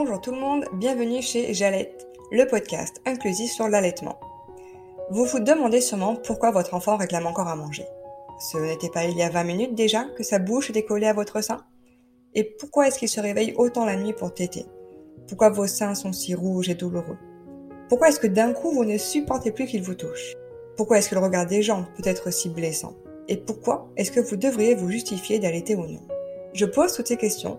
Bonjour tout le monde, bienvenue chez Jalette, le podcast inclusif sur l'allaitement. Vous vous demandez sûrement pourquoi votre enfant réclame encore à manger. Ce n'était pas il y a 20 minutes déjà que sa bouche collée à votre sein? Et pourquoi est-ce qu'il se réveille autant la nuit pour téter? Pourquoi vos seins sont si rouges et douloureux? Pourquoi est-ce que d'un coup vous ne supportez plus qu'il vous touche? Pourquoi est-ce que le regard des gens peut être si blessant? Et pourquoi est-ce que vous devriez vous justifier d'allaiter ou non? Je pose toutes ces questions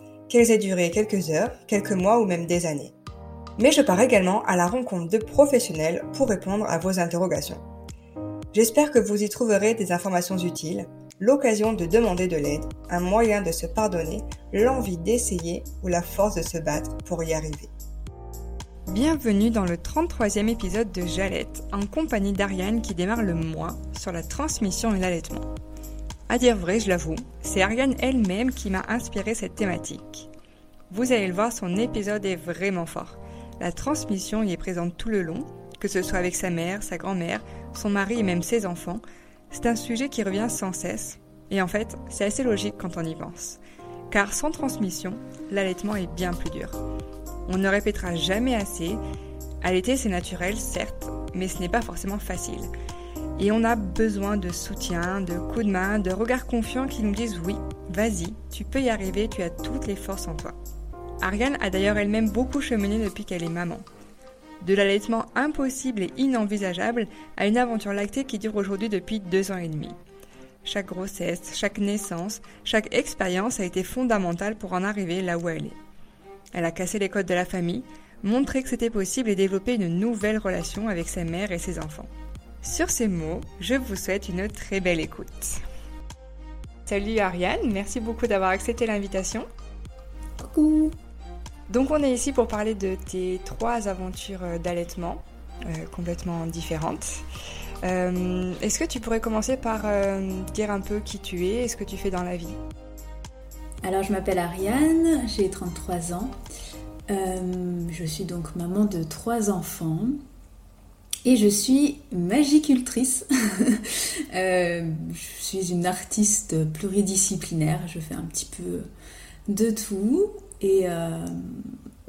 qu'elles aient duré quelques heures, quelques mois ou même des années. Mais je pars également à la rencontre de professionnels pour répondre à vos interrogations. J'espère que vous y trouverez des informations utiles, l'occasion de demander de l'aide, un moyen de se pardonner, l'envie d'essayer ou la force de se battre pour y arriver. Bienvenue dans le 33e épisode de Jalette, en compagnie d'Ariane qui démarre le mois sur la transmission et l'allaitement. À dire vrai, je l'avoue, c'est Ariane elle-même qui m'a inspiré cette thématique. Vous allez le voir, son épisode est vraiment fort. La transmission y est présente tout le long, que ce soit avec sa mère, sa grand-mère, son mari et même ses enfants. C'est un sujet qui revient sans cesse. Et en fait, c'est assez logique quand on y pense. Car sans transmission, l'allaitement est bien plus dur. On ne répétera jamais assez. Allaiter, c'est naturel, certes, mais ce n'est pas forcément facile. Et on a besoin de soutien, de coups de main, de regards confiants qui nous disent oui, vas-y, tu peux y arriver, tu as toutes les forces en toi. Ariane a d'ailleurs elle-même beaucoup cheminé depuis qu'elle est maman. De l'allaitement impossible et inenvisageable à une aventure lactée qui dure aujourd'hui depuis deux ans et demi. Chaque grossesse, chaque naissance, chaque expérience a été fondamentale pour en arriver là où elle est. Elle a cassé les codes de la famille, montré que c'était possible et développé une nouvelle relation avec sa mère et ses enfants. Sur ces mots, je vous souhaite une très belle écoute. Salut Ariane, merci beaucoup d'avoir accepté l'invitation. Coucou. Donc on est ici pour parler de tes trois aventures d'allaitement, euh, complètement différentes. Euh, est-ce que tu pourrais commencer par euh, dire un peu qui tu es et ce que tu fais dans la vie? Alors je m'appelle Ariane, j'ai 33 ans. je suis donc maman de trois enfants. Et je suis magicultrice. euh, je suis une artiste pluridisciplinaire. Je fais un petit peu de tout. Et euh,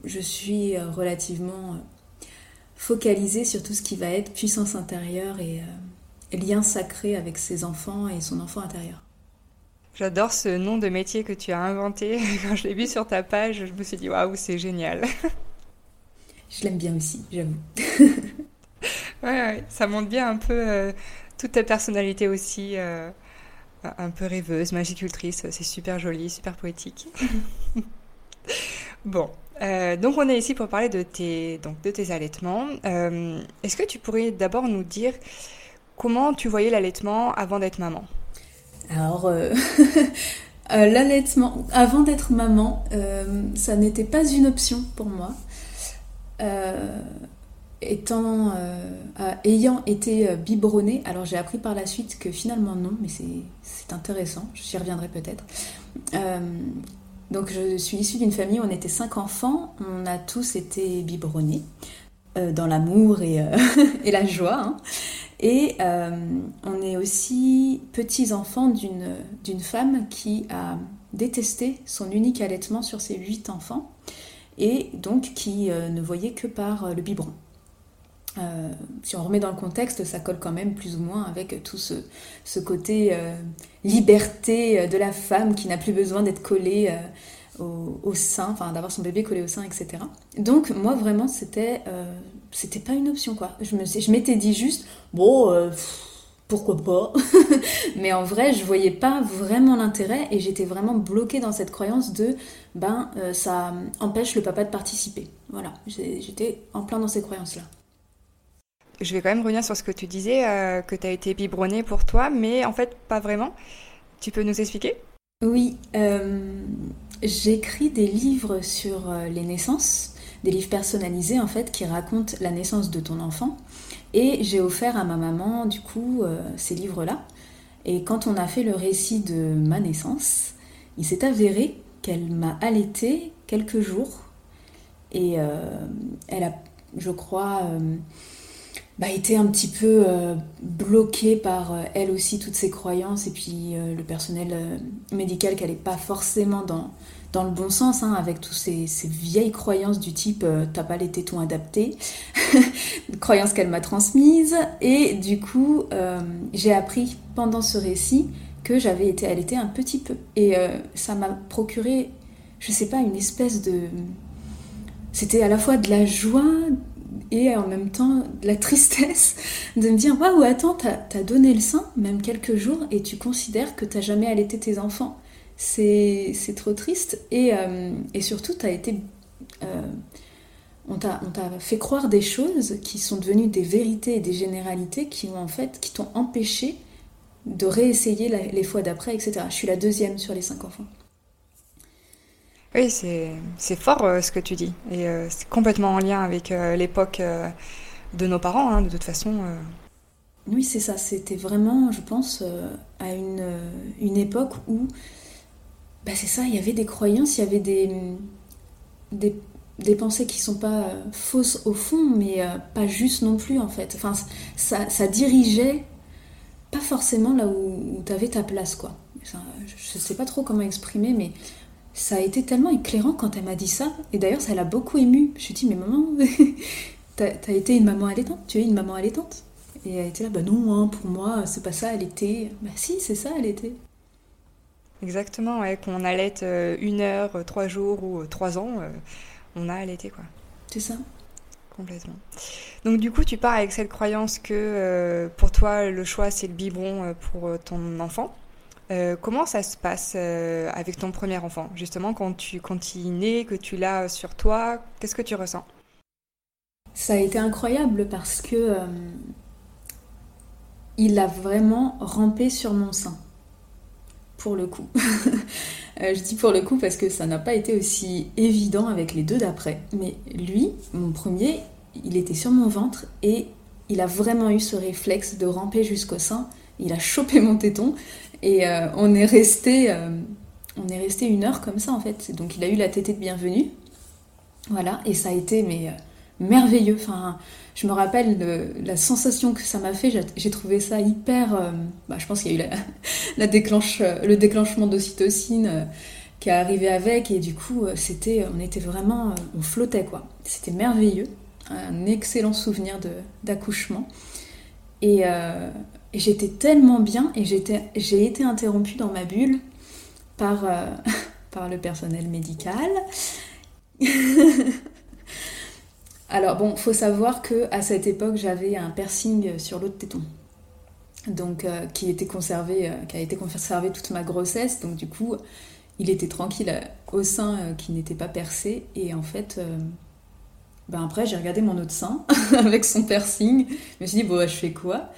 je suis relativement focalisée sur tout ce qui va être puissance intérieure et euh, lien sacré avec ses enfants et son enfant intérieur. J'adore ce nom de métier que tu as inventé. Quand je l'ai vu sur ta page, je me suis dit waouh, c'est génial. je l'aime bien aussi, j'avoue. ouais, ça montre bien un peu euh, toute ta personnalité aussi, euh, un peu rêveuse, magicultrice. C'est super joli, super poétique. bon, euh, donc on est ici pour parler de tes, donc, de tes allaitements. Est-ce que tu pourrais d'abord nous dire comment tu voyais l'allaitement avant d'être maman? Alors, l'allaitement, avant d'être maman, ça n'était pas une option pour moi étant, euh, ayant été euh, biberonnée, alors j'ai appris par la suite que finalement non, mais c'est intéressant, j'y reviendrai peut-être. Euh, donc je suis issue d'une famille où on était cinq enfants, on a tous été biberonnés, dans l'amour et, et, la joie. Hein. Et on est aussi petits-enfants d'une femme qui a détesté son unique allaitement sur ses huit enfants et donc qui ne voyait que par le biberon. Euh, si on remet dans le contexte, ça colle quand même plus ou moins avec tout ce, côté euh, liberté de la femme qui n'a plus besoin d'être collée euh, au, sein, enfin d'avoir son bébé collé au sein, etc. Donc moi vraiment c'était c'était pas une option quoi. Je m'étais dit juste bon pourquoi pas, mais en vrai je voyais pas vraiment l'intérêt et j'étais vraiment bloquée dans cette croyance de ben ça empêche le papa de participer. Voilà, j'étais en plein dans ces croyances là je vais quand même revenir sur ce que tu disais, euh, que tu as été biberonnée pour toi, mais en fait, pas vraiment. Tu peux nous expliquer? Oui, euh, j'écris des livres sur euh, les naissances, des livres personnalisés en fait qui racontent la naissance de ton enfant. Et j'ai offert à ma maman du coup ces livres-là. Et quand on a fait le récit de ma naissance, il s'est avéré qu'elle m'a allaité quelques jours et elle a, je crois, bah, été un petit peu euh, bloquée par euh, elle aussi toutes ses croyances et puis euh, le personnel médical qui n'allait pas forcément dans, dans le bon sens, hein, avec toutes ces, ces, vieilles croyances du type t'as pas les tétons adaptés, croyances qu'elle m'a transmises. Et du coup, j'ai appris pendant ce récit que j'avais été allaitée un petit peu. Et ça m'a procuré, je sais pas, une espèce de. C'était à la fois de la joie, et en même temps la tristesse de me dire waouh attends t'as as donné le sein même quelques jours et tu considères que t'as jamais allaité tes enfants. C'est trop triste. Et, euh, et surtout t'as été euh, on t'a fait croire des choses qui sont devenues des vérités et des généralités qui ont en fait qui t'ont empêché de réessayer les fois d'après etc je suis la deuxième sur les cinq enfants oui, c'est fort euh, ce que tu dis. Et euh, c'est complètement en lien avec euh, l'époque de nos parents, hein, de toute façon. Oui, c'est ça. C'était vraiment, je pense, à une, une, époque où, bah, c'est ça, il y avait des croyances, il y avait des, des, pensées qui sont pas fausses au fond, mais pas justes non plus, en fait. Enfin, ça, ça dirigeait pas forcément là où, où tu avais ta place, quoi. je sais pas trop comment exprimer, mais ça a été tellement éclairant quand elle m'a dit ça. Et d'ailleurs, ça l'a beaucoup émue. Je lui ai dit, mais maman, t'as as été une maman allaitante Tu es une maman allaitante Et elle était là, bah non, hein, pour moi, c'est pas ça, était. Bah si, c'est ça, était. Exactement, ouais, qu'on allaite euh, une heure, euh, trois jours ou euh, trois ans, on a allaité, quoi. C'est ça. Complètement. Donc du coup, tu pars avec cette croyance que pour toi, le choix, c'est le biberon pour ton enfant. Euh, comment ça se passe euh, avec ton premier enfant? Justement, quand, tu, quand il naît, que tu l'as sur toi, qu'est-ce que tu ressens? Ça a été incroyable parce que euh, il a vraiment rampé sur mon sein. Pour le coup. je dis pour le coup parce que ça n'a pas été aussi évident avec les deux d'après. Mais lui, mon premier, il était sur mon ventre et il a vraiment eu ce réflexe de ramper jusqu'au sein. Il a chopé mon téton et euh, on est resté, euh, on est resté une heure comme ça en fait. Donc il a eu la tétée de bienvenue, voilà, et ça a été mais euh, merveilleux. Enfin, je me rappelle la sensation que ça m'a fait. J'ai trouvé ça hyper. Bah, je pense qu'il y a eu la, déclenche, le déclenchement d'ocytocine qui est arrivé avec, et du coup, c'était, on était vraiment, on flottait quoi. C'était merveilleux, un excellent souvenir d'accouchement. Et, et j'étais tellement bien et j'ai été interrompue dans ma bulle par, euh, par le personnel médical. Alors bon, faut savoir que à cette époque, j'avais un piercing sur l'autre téton. Donc euh, qui était conservé euh, qui a été conservé toute ma grossesse, donc du coup, il était tranquille au sein qui n'était pas percé et en fait ben après, j'ai regardé mon autre sein avec son piercing. Je me suis dit, bon, je fais quoi?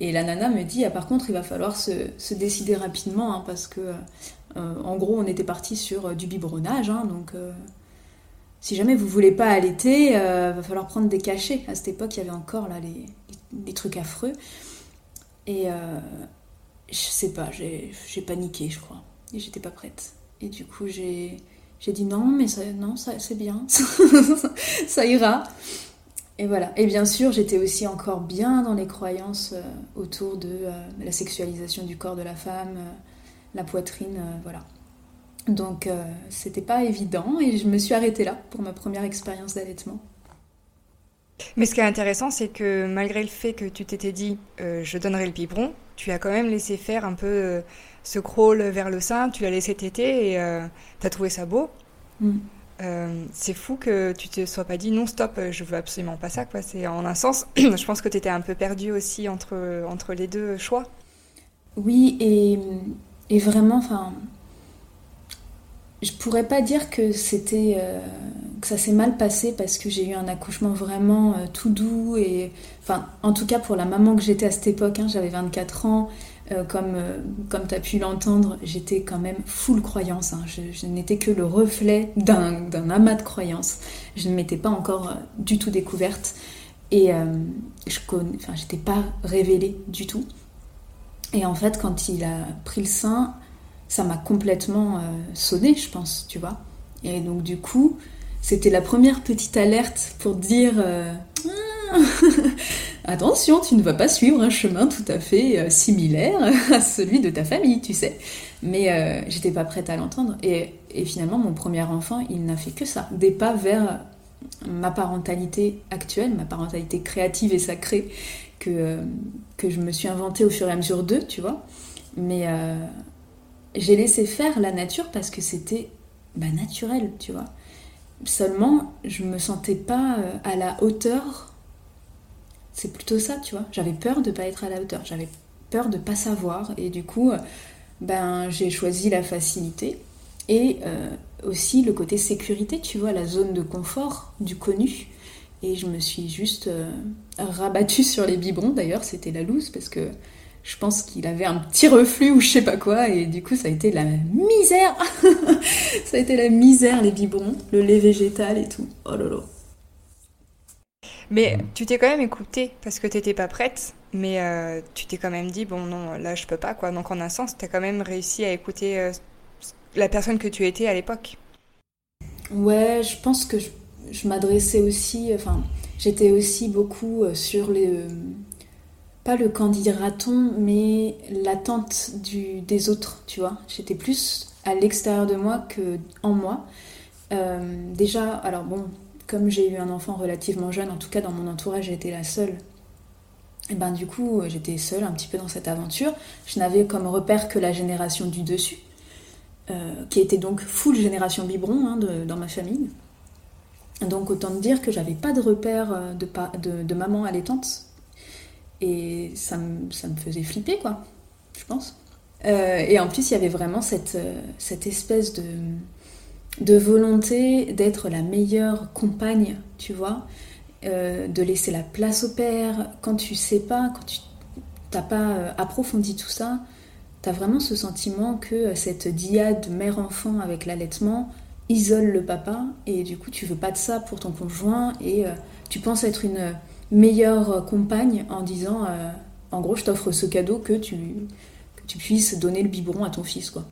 Et la nana me dit, ah, par contre, il va falloir se, décider rapidement, hein, parce que, euh, en gros, on était parti sur euh, du biberonnage, hein, donc euh, si jamais vous voulez pas allaiter, il va falloir prendre des cachets. À cette époque, il y avait encore là les, trucs affreux. Et je sais pas, j'ai paniqué, je crois, et j'étais pas prête. Et du coup, j'ai dit non, mais ça, non, ça, c'est bien, ça ira. Et voilà. Et bien sûr, j'étais aussi encore bien dans les croyances euh, autour de euh, la sexualisation du corps de la femme, euh, la poitrine, voilà. Donc, c'était pas évident et je me suis arrêtée là pour ma première expérience d'allaitement. Mais ce qui est intéressant, c'est que malgré le fait que tu t'étais dit je donnerai le biberon, tu as quand même laissé faire un peu ce crawl vers le sein, tu l'as laissé téter et tu as trouvé ça beau. Mm. Euh, c'est fou que tu te sois pas dit non stop, euh, je veux absolument pas ça quoi. C'est en un sens, je pense que tu étais un peu perdu aussi entre entre les deux choix. Oui et, et vraiment, enfin, je pourrais pas dire que c'était euh, que ça s'est mal passé parce que j'ai eu un accouchement vraiment tout doux et enfin en tout cas pour la maman que j'étais à cette époque, hein, j'avais 24 ans, Euh, comme comme tu as pu l'entendre, j'étais quand même full croyance. Hein. Je, n'étais que le reflet d'un amas de croyances. Je ne m'étais pas encore du tout découverte. Et je enfin, j'étais pas révélée du tout. Et en fait, quand il a pris le sein, ça m'a complètement sonné, je pense, tu vois. Et donc, du coup, c'était la première petite alerte pour dire euh, ah, attention, tu ne vas pas suivre un chemin tout à fait euh, similaire à celui de ta famille, tu sais. Mais euh, j'étais pas prête à l'entendre. Et, finalement, mon premier enfant, il n'a fait que ça, des pas vers ma parentalité actuelle, ma parentalité créative et sacrée que, que je me suis inventée au fur et à mesure d'eux, tu vois. Mais j'ai laissé faire la nature parce que c'était bah, naturel, tu vois. Seulement, je me sentais pas euh, à la hauteur. C'est plutôt ça, tu vois. J'avais peur de pas être à la hauteur. J'avais peur de pas savoir. Et du coup, euh, ben, j'ai choisi la facilité. Et euh, aussi le côté sécurité, tu vois, la zone de confort du connu. Et je me suis juste rabattue sur les biberons. D'ailleurs, c'était la loose parce que je pense qu'il avait un petit reflux ou je sais pas quoi, et du coup ça a été la misère Ça a été la misère, les biberons, le lait végétal et tout. Oh là là mais tu t'es quand même écoutée parce que t'étais pas prête, mais euh, tu t'es quand même dit bon non là je peux pas quoi. Donc en un sens t'as quand même réussi à écouter euh, la personne que tu étais à l'époque. Ouais, je pense que je, je m'adressais aussi, enfin j'étais aussi beaucoup euh, sur les pas le candidat-raton, mais l'attente des autres, tu vois. J'étais plus à l'extérieur de moi que en moi. Euh, déjà, alors bon, comme j'ai eu un enfant relativement jeune, en tout cas dans mon entourage, j'étais la seule. Et ben du coup, j'étais seule un petit peu dans cette aventure. Je n'avais comme repère que la génération du dessus, euh, qui était donc full génération biberon hein, dans ma famille. Donc autant dire que j'avais pas de repère euh, de, maman allaitante et ça me, faisait flipper, quoi, je pense. Euh, et en plus, il y avait vraiment euh, cette espèce de, de volonté d'être la meilleure compagne, tu vois, euh, de laisser la place au père. Quand tu sais pas, quand tu n'as pas approfondi tout ça, tu as vraiment ce sentiment que cette diade mère-enfant avec l'allaitement isole le papa et du coup tu veux pas de ça pour ton conjoint et tu penses être une meilleure compagne en disant euh, en gros je t'offre ce cadeau que tu, que tu puisses donner le biberon à ton fils quoi.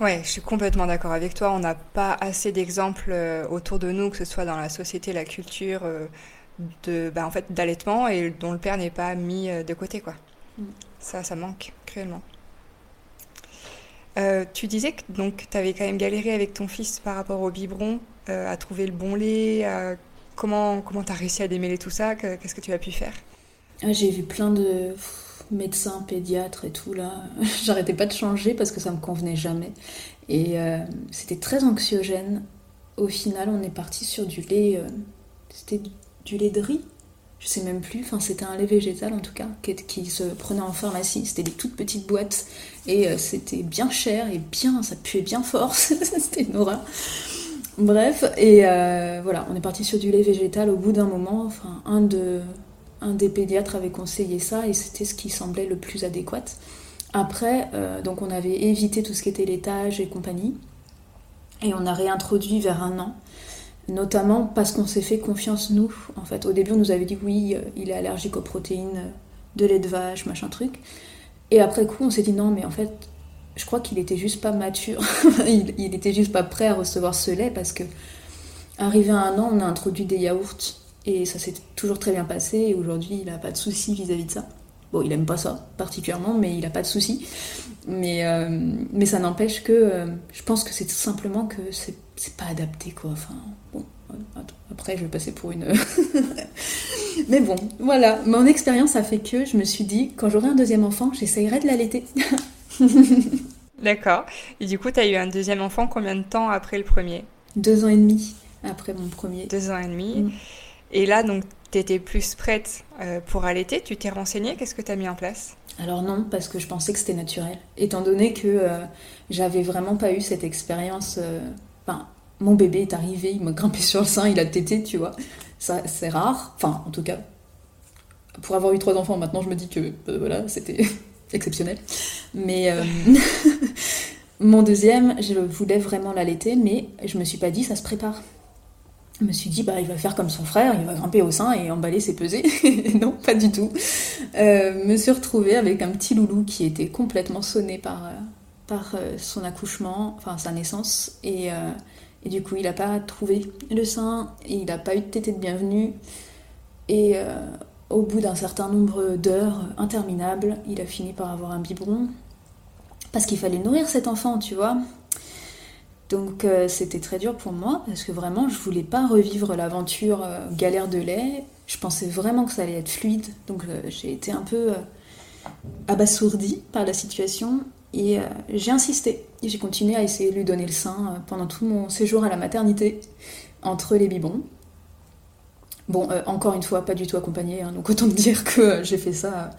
Ouais, je suis complètement d'accord avec toi. On n'a pas assez d'exemples euh, autour de nous, que ce soit dans la société, la culture, euh, de, bah, en fait, d'allaitement et dont le père n'est pas mis de côté, quoi. Mm. Ça, ça manque cruellement. tu disais que donc tu avais quand même galéré avec ton fils par rapport au biberon, à trouver le bon lait, à Comment comment as réussi à démêler tout ça? Qu'est-ce que tu as pu faire? Ah, J'ai vu plein de médecins, pédiatres et tout là. J'arrêtais pas de changer parce que ça me convenait jamais. Et euh, c'était très anxiogène. Au final, on est parti sur du lait. Euh, c'était du lait de riz je sais même plus, enfin c'était un lait végétal en tout cas, qui, se prenait en pharmacie, c'était des toutes petites boîtes, et euh, c'était bien cher, et bien, ça puait bien fort, c'était une. Bref, et voilà, on est parti sur du lait végétal au bout d'un moment. Enfin, un, de, un des pédiatres avait conseillé ça et c'était ce qui semblait le plus adéquat. Après, euh, donc on avait évité tout ce qui était laitage et compagnie. Et on a réintroduit vers un an, notamment parce qu'on s'est fait confiance nous. En fait, au début, on nous avait dit oui, euh, il est allergique aux protéines de lait de vache, machin truc. Et après coup, on s'est dit non, mais en fait, je crois qu'il était juste pas mature. il, il, était juste pas prêt à recevoir ce lait parce que, arrivé à un an, on a introduit des yaourts et ça s'est toujours très bien passé. Et aujourd'hui, il a pas de soucis vis-à-vis de ça. Bon, il aime pas ça particulièrement, mais il a pas de soucis. Mais, euh, mais ça n'empêche que euh, je pense que c'est tout simplement que c'est pas adapté quoi. Enfin, bon, après je vais passer pour une. mais bon, voilà. Mon expérience a fait que je me suis dit, quand j'aurai un deuxième enfant, j'essayerai de l'allaiter. D'accord. Et du coup, tu as eu un deuxième enfant combien de temps après le premier? Deux ans et demi après mon premier. Deux ans et demi. Mm. Et là, donc, tu étais plus prête euh, pour allaiter Tu t'es renseignée Qu'est-ce que tu as mis en place? Alors non, parce que je pensais que c'était naturel. Étant donné que euh, j'avais vraiment pas eu cette expérience... Euh, mon bébé est arrivé, il m'a grimpé sur le sein, il a tété, tu vois. C'est rare. Enfin, en tout cas, pour avoir eu trois enfants, maintenant, je me dis que, voilà, c'était exceptionnel. Mais mon deuxième, je voulais vraiment l'allaiter, mais je me suis pas dit ça se prépare. Je me suis dit, bah, il va faire comme son frère, il va grimper au sein et emballer ses pesées. non, pas du tout. Euh, me suis retrouvée avec un petit loulou qui était complètement sonné par, euh, euh, son accouchement, enfin sa naissance. Et, du coup, il n'a pas trouvé le sein, il n'a pas eu de tétée de bienvenue. Et au bout d'un certain nombre d'heures interminables, il a fini par avoir un biberon. Parce qu'il fallait nourrir cet enfant, tu vois. Donc euh, c'était très dur pour moi parce que vraiment je voulais pas revivre l'aventure euh, galère de lait. Je pensais vraiment que ça allait être fluide. Donc euh, j'ai été un peu abasourdie par la situation et j'ai insisté. J'ai continué à essayer de lui donner le sein pendant tout mon séjour à la maternité entre les biberons. Bon, encore une fois, pas du tout accompagnée, hein, donc autant dire que j'ai fait ça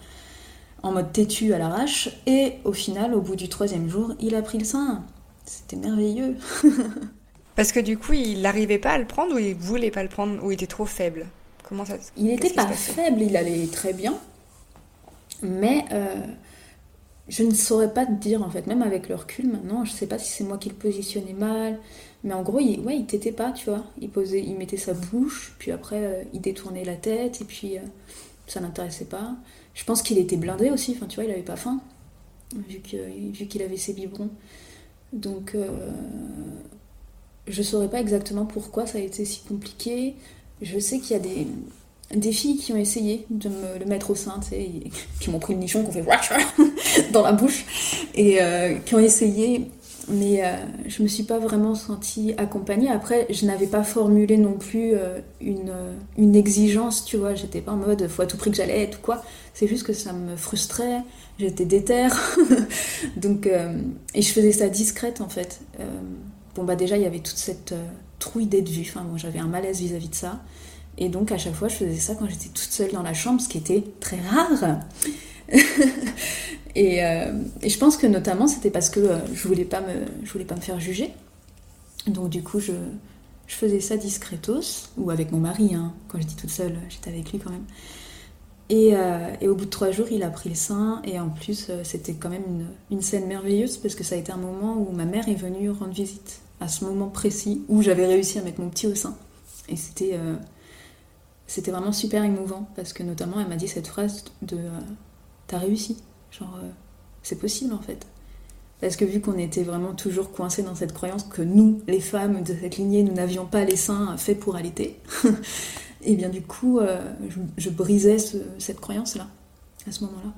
en mode têtu à l'arrache. Et au final, au bout du troisième jour, il a pris le sein. C'était merveilleux. Parce que du coup, il n'arrivait pas à le prendre ou il voulait pas le prendre ou il était trop faible? Comment ça Il n'était pas faible, il allait très bien. Mais euh, je ne saurais pas te dire en fait, même avec le recul maintenant, je ne sais pas si c'est moi qui le positionnais mal. Mais en gros, il, ouais, il t'était pas, tu vois. Il, posait, il mettait sa bouche, puis après, euh, il détournait la tête, et puis euh, ça n'intéressait pas. Je pense qu'il était blindé aussi, enfin, tu vois, il avait pas faim, vu qu'il avait ses biberons. Donc, euh, je saurais pas exactement pourquoi ça a été si compliqué. Je sais qu'il y a des, filles qui ont essayé de me le mettre au sein, qui m'ont pris le nichon, qu'on fait dans la bouche, et euh, qui ont essayé, mais euh, je me suis pas vraiment sentie accompagnée. Après, je n'avais pas formulé non plus une, une, exigence, tu vois, j'étais pas en mode faut à tout prix que j'allais être ou quoi. C'est juste que ça me frustrait, j'étais déterre. Donc, euh, et je faisais ça discrète en fait. Euh, bon, bah déjà, il y avait toute cette euh, trouille d'être vue. Enfin, moi, j'avais un malaise vis-à-vis de ça. Et donc, à chaque fois, je faisais ça quand j'étais toute seule dans la chambre, ce qui était très rare. et, et, je pense que notamment, c'était parce que je voulais pas me, je voulais pas me faire juger. Donc, du coup, je, je faisais ça discretos, ou avec mon mari. Hein. Quand j'étais toute seule, j'étais avec lui quand même. Euh, et, au bout de trois jours, il a pris le sein. Et en plus, euh, c'était quand même une, scène merveilleuse parce que ça a été un moment où ma mère est venue rendre visite. À ce moment précis où j'avais réussi à mettre mon petit au sein. Et c'était, euh, c'était vraiment super émouvant parce que notamment, elle m'a dit cette phrase de T'as réussi. Genre, c'est possible en fait. Parce que vu qu'on était vraiment toujours coincés dans cette croyance que nous, les femmes de cette lignée, nous n'avions pas les seins faits pour allaiter. Et bien du coup, euh, je, brisais cette croyance-là, à ce moment-là.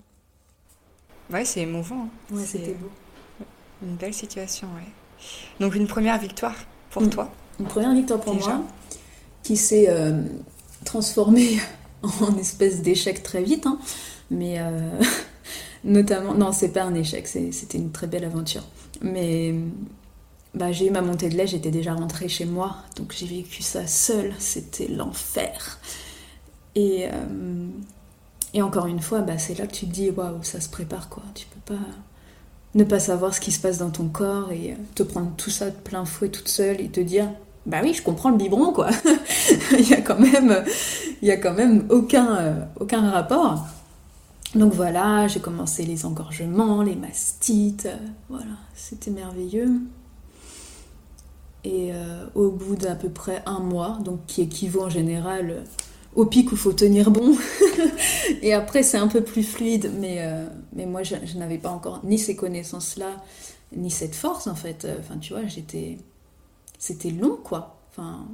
Ouais, c'est émouvant. Hein. Ouais, c'était beau. Une belle situation, ouais. Donc une première victoire pour toi Une première victoire pour moi, qui s'est euh, transformée en espèce d'échec très vite, hein. mais euh, notamment, non, c'est pas un échec, c'était une très belle aventure. Mais bah, j'ai eu ma montée de lait, j'étais déjà rentrée chez moi, donc j'ai vécu ça seule, c'était l'enfer. Et, euh, et encore une fois, bah, c'est là que tu te dis, waouh, ça se prépare quoi. Tu peux pas ne pas savoir ce qui se passe dans ton corps et euh, te prendre tout ça de plein fouet toute seule et te dire, bah oui, je comprends le biberon quoi. il y a quand même, aucun, euh, aucun rapport. Donc voilà, j'ai commencé les engorgements, les mastites, voilà, c'était merveilleux. Et euh, au bout d'à peu près un mois, donc qui équivaut en général euh, au pic où il faut tenir bon. et après, c'est un peu plus fluide, mais, euh, mais moi, je, n'avais pas encore ni ces connaissances-là, ni cette force, en fait. Enfin, tu vois, j'étais. C'était long, quoi.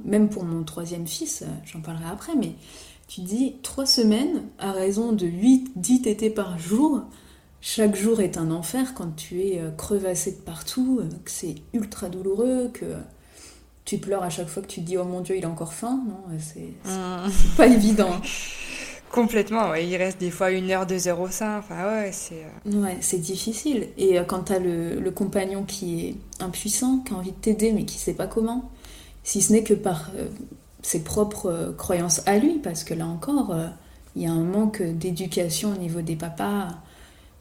Même pour mon troisième fils, j'en parlerai après, mais tu dis trois semaines à raison de 8-10 tétés par jour. Chaque jour est un enfer quand tu es crevassé de partout, que c'est ultra douloureux, que tu pleures à chaque fois que tu te dis oh mon dieu il a encore faim non c'est mmh. pas évident complètement ouais. il reste des fois une heure deux heures au sein enfin ouais c'est euh, ouais c'est difficile et euh, quand t'as le, le compagnon qui est impuissant qui a envie de t'aider mais qui sait pas comment si ce n'est que par euh, ses propres croyances à lui parce que là encore il y a un manque d'éducation au niveau des papas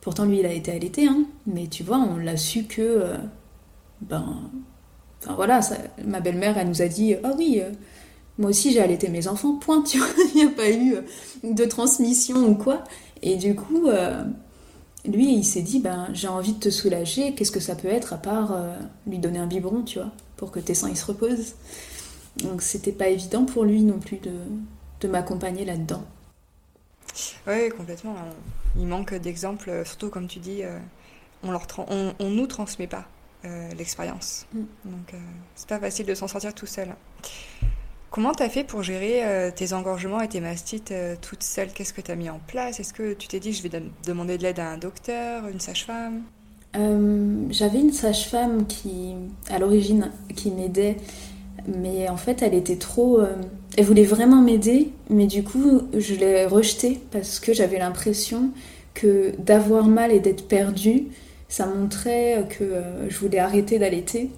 pourtant lui il a été allaité hein, mais tu vois on l'a su que ben Enfin voilà, ma belle-mère, elle nous a dit Ah oui, euh, moi aussi j'ai allaité mes enfants, point, tu vois, il n'y a pas eu euh, de transmission ou quoi. Et du coup, euh, lui, il s'est dit, ben, j'ai envie de te soulager, qu'est-ce que ça peut être à part euh, lui donner un biberon, tu vois, pour que tes seins ils se reposent? Donc c'était pas évident pour lui non plus de, de m'accompagner là-dedans. Oui, complètement. Il manque d'exemples, surtout comme tu dis, euh, on, leur on, on, nous transmet pas euh, l'expérience. Mm. Donc c'est pas facile de s'en sortir tout seul. Comment tu as fait pour gérer euh, tes engorgements et tes mastites euh, toute seule? Qu'est-ce que tu as mis en place? Est-ce que tu t'es dit je vais demander de l'aide à un docteur, une sage-femme? Euh, J'avais une sage-femme qui, à l'origine, qui m'aidait, mais en fait elle était trop... elle voulait vraiment m'aider, mais du coup je l'ai rejetée parce que j'avais l'impression que d'avoir mal et d'être perdue, ça montrait que je voulais arrêter d'allaiter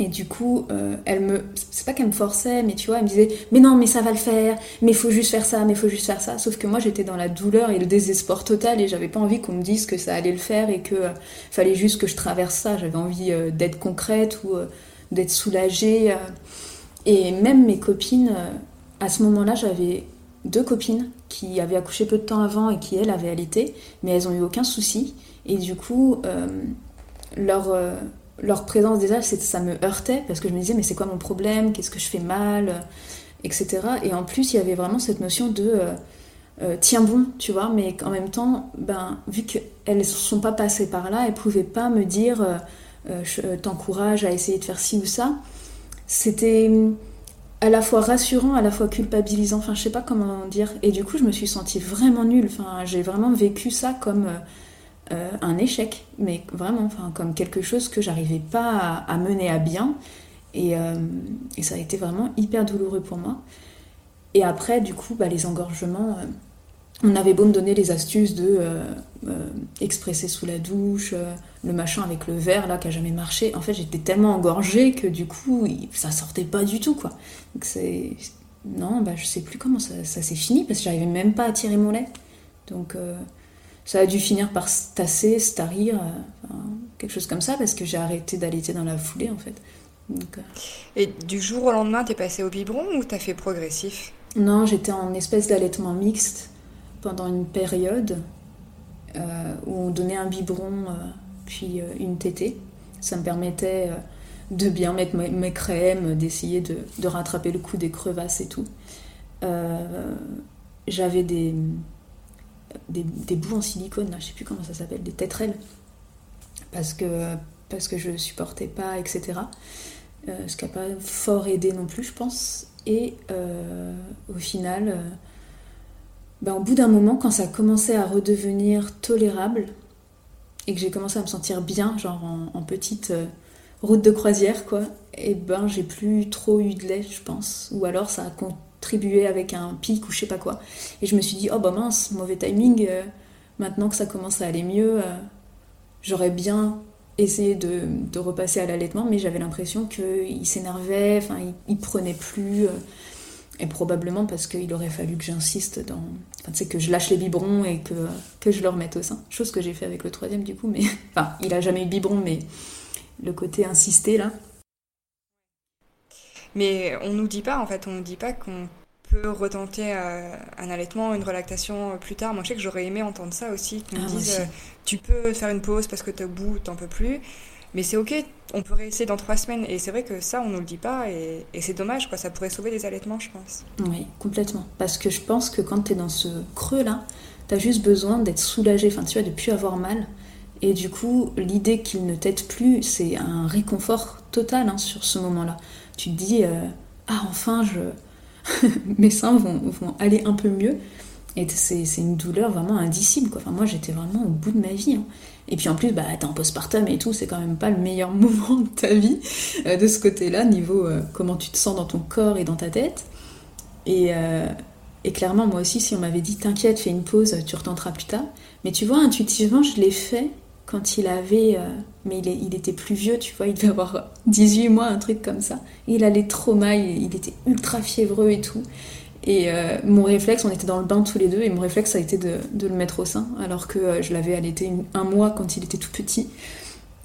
et du coup, euh, elle me. C'est pas qu'elle me forçait, mais tu vois, elle me disait Mais non, mais ça va le faire, mais faut juste faire ça, mais faut juste faire ça. Sauf que moi, j'étais dans la douleur et le désespoir total et j'avais pas envie qu'on me dise que ça allait le faire et que euh, fallait juste que je traverse ça. J'avais envie euh, d'être concrète ou d'être soulagée. Et même mes copines, à ce moment-là, j'avais deux copines qui avaient accouché peu de temps avant et qui, elles, avaient allaité, mais elles ont eu aucun souci. Et du coup, leur leur présence déjà, ça me heurtait parce que je me disais mais c'est quoi mon problème, qu'est-ce que je fais mal, etc. Et en plus il y avait vraiment cette notion de euh, euh, tiens bon, tu vois, mais en même temps, ben, vu qu'elles ne sont pas passées par là, elles pouvaient pas me dire euh, je t'encourage à essayer de faire ci ou ça. C'était hum, à la fois rassurant, à la fois culpabilisant, enfin je sais pas comment dire. Et du coup je me suis sentie vraiment nulle, enfin j'ai vraiment vécu ça comme euh, un échec, mais vraiment, enfin, comme quelque chose que j'arrivais pas à, mener à bien. Euh, et, ça a été vraiment hyper douloureux pour moi. Et après, du coup, bah, les engorgements, euh, on avait beau me donner les astuces de expresser sous la douche, le machin avec le verre là qui a jamais marché. En fait, j'étais tellement engorgée que du coup, ça sortait pas du tout quoi. Donc c'est non, bah je sais plus comment ça, ça s'est fini parce que j'arrivais même pas à tirer mon lait. Donc ça a dû finir par se tasser, se tarir, euh, quelque chose comme ça, parce que j'ai arrêté d'allaiter dans la foulée en fait. Euh. Et du jour au lendemain, t'es passé au biberon ou t'as fait progressif? Non, j'étais en espèce d'allaitement mixte pendant une période euh, où on donnait un biberon puis une tétée. Ça me permettait de bien mettre mes, crèmes, d'essayer de, rattraper le coup des crevasses et tout. J'avais des, des, bouts en silicone, là, je sais plus comment ça s'appelle, des tétrelles, parce que, parce que je supportais pas, etc. Euh, ce qui n'a pas fort aidé non plus, je pense. Et euh, au final, euh, ben, au bout d'un moment, quand ça commençait à redevenir tolérable, et que j'ai commencé à me sentir bien, genre en, petite route de croisière, quoi, et ben j'ai plus trop eu de lait, je pense. Ou alors ça a tribuer avec un pic ou je sais pas quoi. Et je me suis dit, oh bah mince, mauvais timing, euh, maintenant que ça commence à aller mieux, euh, j'aurais bien essayé de, de repasser à l'allaitement, mais j'avais l'impression qu'il s'énervait, enfin il, prenait plus. Et probablement parce qu'il aurait fallu que j'insiste dans. Enfin, tu sais, que je lâche les biberons et que, que je le remette au sein. Chose que j'ai fait avec le troisième, du coup, mais. Enfin, il a jamais eu de biberon, mais le côté insister, là. Mais on nous dit pas, en fait, on nous dit pas qu'on peut retenter euh, un allaitement, une relactation euh, plus tard. Moi, je sais que j'aurais aimé entendre ça aussi, qu'on me ah, dise, euh, tu peux faire une pause parce que t'es au bout, t'en peux plus. Mais c'est ok, on peut réessayer dans trois semaines. Et c'est vrai que ça, on nous le dit pas, et, c'est dommage, quoi. Ça pourrait sauver des allaitements, je pense. Oui, complètement. Parce que je pense que quand t'es dans ce creux-là, t'as juste besoin d'être soulagé, enfin, tu vois, de plus avoir mal. Et du coup, l'idée qu'il ne t'aide plus, c'est un réconfort total hein, sur ce moment-là tu te dis euh, ah enfin je mes seins vont, aller un peu mieux et c'est une douleur vraiment indicible quoi. Enfin moi j'étais vraiment au bout de ma vie. Hein. Et puis en plus bah t'es en postpartum et tout, c'est quand même pas le meilleur moment de ta vie euh, de ce côté-là niveau euh, comment tu te sens dans ton corps et dans ta tête. Et, et clairement moi aussi si on m'avait dit t'inquiète fais une pause, tu retenteras plus tard. Mais tu vois intuitivement je l'ai fait quand il avait. Euh, mais il, était plus vieux, tu vois, il devait avoir 18 mois, un truc comme ça. il allait trop mal, il, était ultra fiévreux et tout. Et euh, mon réflexe, on était dans le bain tous les deux, et mon réflexe, ça a été de, le mettre au sein, alors que euh, je l'avais allaité un mois quand il était tout petit.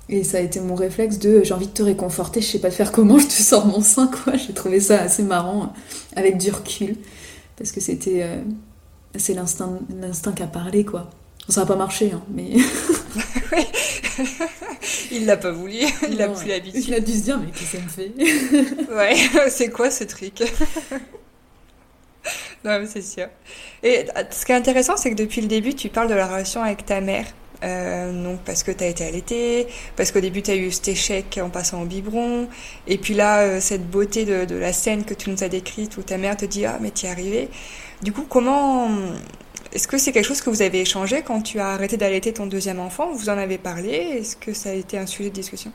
Et ça a été mon réflexe de j'ai envie de te réconforter, je sais pas faire comment, je te sors mon sein, quoi. J'ai trouvé ça assez marrant, avec du recul, parce que c'était. c'est l'instinct qui a parlé, quoi. Ça n'a pas marché, hein, mais. il l'a pas voulu, il a plus l'habitude. Il a dû se dire, mais qu'est-ce que ça me fait? Ouais, c'est quoi ce truc? Non, c'est sûr. Et ce qui est intéressant, c'est que depuis le début, tu parles de la relation avec ta mère. Euh, donc parce que tu as été allaitée, parce qu'au début tu as eu cet échec en passant au biberon, et puis là euh, cette beauté de, la scène que tu nous as décrite où ta mère te dit ah mais t'y es arrivé. Du coup comment est-ce que c'est quelque chose que vous avez échangé quand tu as arrêté d'allaiter ton deuxième enfant? Vous en avez parlé? Est-ce que ça a été un sujet de discussion?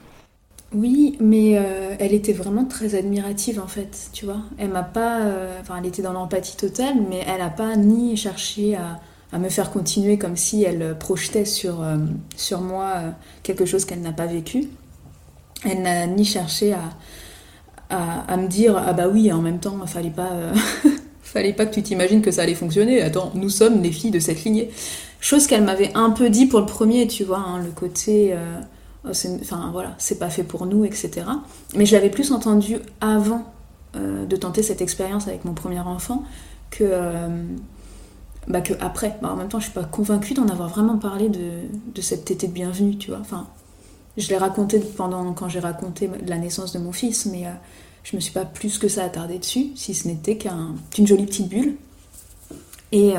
Oui, mais euh, elle était vraiment très admirative en fait, tu vois. Elle m'a pas, euh, enfin, elle était dans l'empathie totale, mais elle n'a pas ni cherché à, à, me faire continuer comme si elle projetait sur, euh, sur moi quelque chose qu'elle n'a pas vécu. Elle n'a ni cherché à, à, à, me dire ah bah oui, en même temps, fallait pas, fallait pas que tu t'imagines que ça allait fonctionner. Attends, nous sommes les filles de cette lignée. Chose qu'elle m'avait un peu dit pour le premier, tu vois, hein, le côté euh, enfin voilà, c'est pas fait pour nous, etc. Mais je l'avais plus entendu avant euh, de tenter cette expérience avec mon premier enfant que, euh, bah, que après. Bah, en même temps, je suis pas convaincue d'en avoir vraiment parlé de, de cette tétée de bienvenue, tu vois. Enfin, je l'ai raconté pendant quand j'ai raconté la naissance de mon fils, mais je me suis pas plus que ça attardée dessus, si ce n'était qu'une jolie petite bulle. Et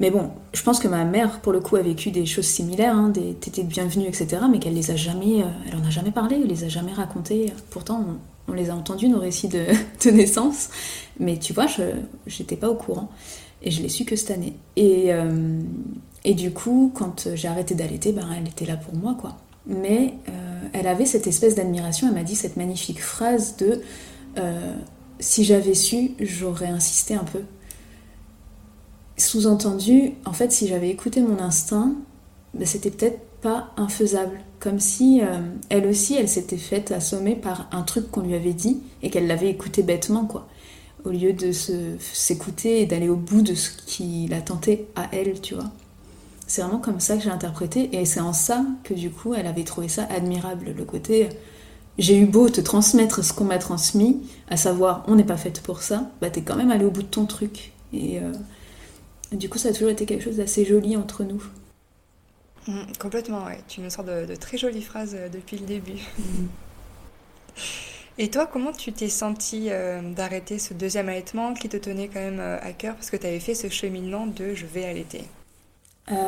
mais bon, je pense que ma mère, pour le coup, a vécu des choses similaires, hein, des tétés de bienvenue, etc., mais qu'elle les a jamais, euh, elle en a jamais parlé, elle les a jamais racontées. Pourtant, on, les a entendus, nos récits de, naissance, mais tu vois, je j'étais pas au courant, et je l'ai su que cette année. Et, euh, du coup, quand j'ai arrêté d'allaiter, ben, elle était là pour moi, quoi. Mais euh, elle avait cette espèce d'admiration, elle m'a dit cette magnifique phrase de si j'avais su, j'aurais insisté un peu sous-entendu, en fait, si j'avais écouté mon instinct, ben, c'était peut-être pas infaisable. Comme si euh, elle aussi, elle s'était faite assommer par un truc qu'on lui avait dit et qu'elle l'avait écouté bêtement, quoi. Au lieu de s'écouter et d'aller au bout de ce qui la tentait à elle, tu vois. C'est vraiment comme ça que j'ai interprété et c'est en ça que du coup, elle avait trouvé ça admirable. Le côté, j'ai eu beau te transmettre ce qu'on m'a transmis, à savoir, on n'est pas faite pour ça, bah t'es quand même allé au bout de ton truc. Et. Euh, du coup, ça a toujours été quelque chose d'assez joli entre nous. Mm, complètement, ouais. Tu me sors de, très jolies phrases euh, depuis le début. Mm. Et toi, comment tu t'es sentie euh, d'arrêter ce deuxième allaitement qui te tenait quand même euh, à cœur parce que tu avais fait ce cheminement de je vais allaiter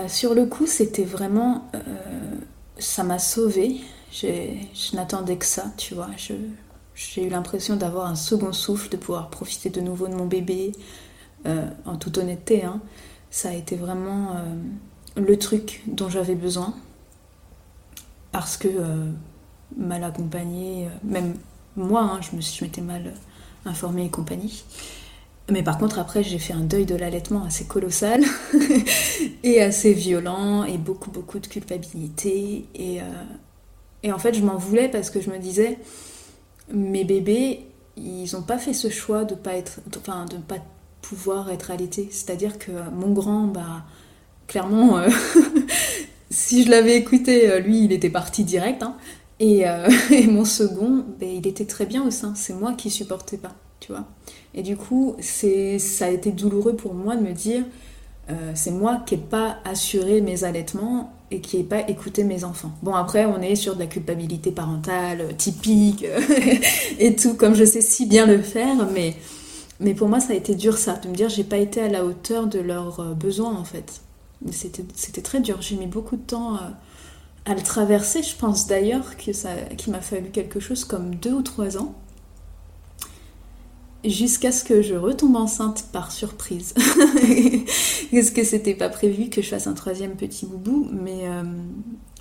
Sur le coup, c'était vraiment. ça m'a sauvée. Je n'attendais que ça, tu vois. J'ai eu l'impression d'avoir un second souffle, de pouvoir profiter de nouveau de mon bébé, euh, en toute honnêteté, hein, ça a été vraiment euh, le truc dont j'avais besoin. Parce que euh, mal accompagnée, même moi, hein, je, me suis, m'étais mal informée et compagnie. Mais par contre, après, j'ai fait un deuil de l'allaitement assez colossal et assez violent et beaucoup, beaucoup de culpabilité. Et, en fait, je m'en voulais parce que je me disais, mes bébés, ils n'ont pas fait ce choix de pas être, enfin, de pas pouvoir être allaité. C'est-à-dire que mon grand, bah, clairement, euh, si je l'avais écouté, euh, lui, il était parti direct. Hein. Euh, et, mon second, bah, il était très bien au sein. C'est moi qui supportais pas, tu vois. Et du coup, c'est, ça a été douloureux pour moi de me dire, c'est moi qui n'ai pas assuré mes allaitements et qui n'ai pas écouté mes enfants. Bon, après, on est sur de la culpabilité parentale typique et tout, comme je sais si bien le faire, mais mais pour moi, ça a été dur ça, de me dire j'ai pas été à la hauteur de leurs euh, besoins en fait. C'était très dur. J'ai mis beaucoup de temps euh, à le traverser. Je pense d'ailleurs qu'il m'a fallu quelque chose comme deux ou trois ans jusqu'à ce que je retombe enceinte par surprise. Parce que c'était pas prévu que je fasse un troisième petit boubou, mais euh,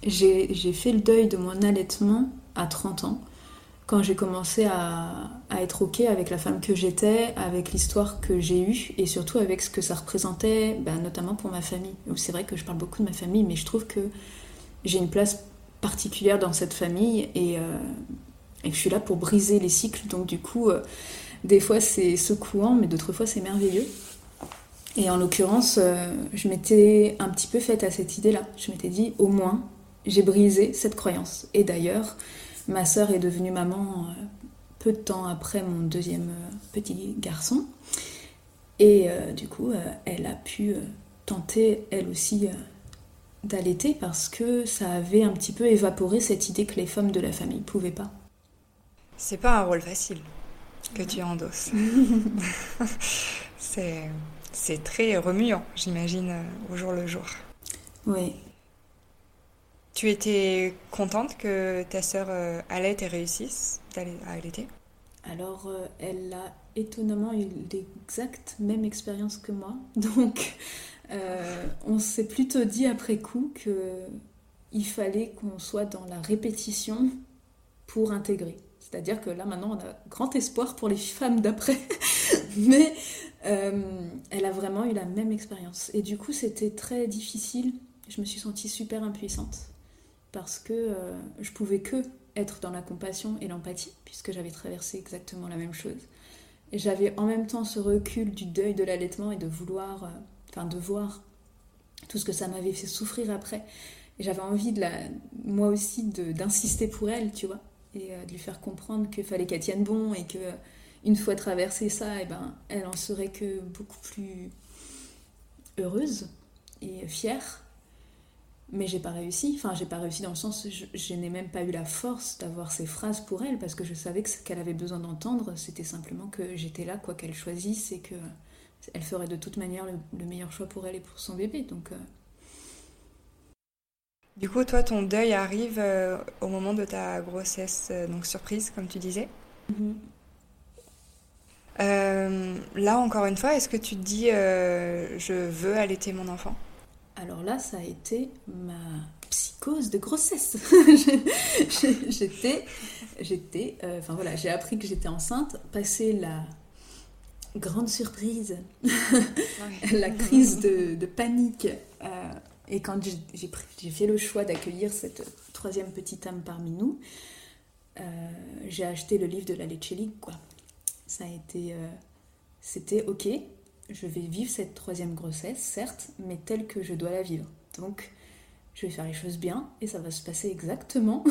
j'ai fait le deuil de mon allaitement à 30 ans quand j'ai commencé à, être OK avec la femme que j'étais, avec l'histoire que j'ai eue et surtout avec ce que ça représentait, ben, notamment pour ma famille. C'est vrai que je parle beaucoup de ma famille, mais je trouve que j'ai une place particulière dans cette famille et, euh, que je suis là pour briser les cycles. Donc du coup, euh, des fois c'est secouant, mais d'autres fois c'est merveilleux. Et en l'occurrence, euh, je m'étais un petit peu faite à cette idée-là. Je m'étais dit, au moins, j'ai brisé cette croyance. Et d'ailleurs, Ma sœur est devenue maman euh, peu de temps après mon deuxième euh, petit garçon. Et euh, du coup, elle a pu tenté, elle aussi, d'allaiter parce que ça avait un petit peu évaporé cette idée que les femmes de la famille pouvaient pas. C'est pas un rôle facile que tu endosses. c'est très remuant, j'imagine, au jour le jour. Oui. Tu étais contente que ta sœur euh, allait et réussisse à allaiter Alors, euh, elle a étonnamment eu l'exacte même expérience que moi. Donc, euh, on s'est plutôt dit après coup que il fallait qu'on soit dans la répétition pour intégrer. C'est-à-dire que là maintenant on a grand espoir pour les femmes d'après, mais elle a vraiment eu la même expérience. Et du coup c'était très difficile. Je me suis sentie super impuissante parce que euh, je pouvais que être dans la compassion et l'empathie puisque j'avais traversé exactement la même chose. Et j'avais en même temps ce recul du deuil de l'allaitement et de vouloir enfin de voir tout ce que ça m'avait fait souffrir après. Et j'avais envie de la, moi aussi d'insister pour elle, tu vois, et euh, de lui faire comprendre qu'il fallait qu'elle tienne bon et que une fois traversé ça, et eh ben, elle en serait que beaucoup plus heureuse et fière. Mais j'ai pas réussi. Enfin, j'ai pas réussi dans le sens, je, je n'ai même pas eu la force d'avoir ces phrases pour elle parce que je savais que ce qu'elle avait besoin d'entendre, c'était simplement que j'étais là, quoi qu'elle choisisse, et que elle ferait de toute manière le, meilleur choix pour elle et pour son bébé. Donc, euh. Du coup, toi, ton deuil arrive euh, au moment de ta grossesse, euh, donc surprise, comme tu disais. Mm-hmm. là, encore une fois, est-ce que tu te dis je veux allaiter mon enfant? Alors là, ça a été ma psychose de grossesse. j'étais, j'étais, enfin voilà, j'ai appris que j'étais enceinte, passé la grande surprise, la crise de, panique. Euh, et quand j'ai fait le choix d'accueillir cette troisième petite âme parmi nous, euh, j'ai acheté le livre de la Leche quoi. Ça a été... Euh, c'était ok, je vais vivre cette troisième grossesse, certes, mais telle que je dois la vivre. Donc, je vais faire les choses bien et ça va se passer exactement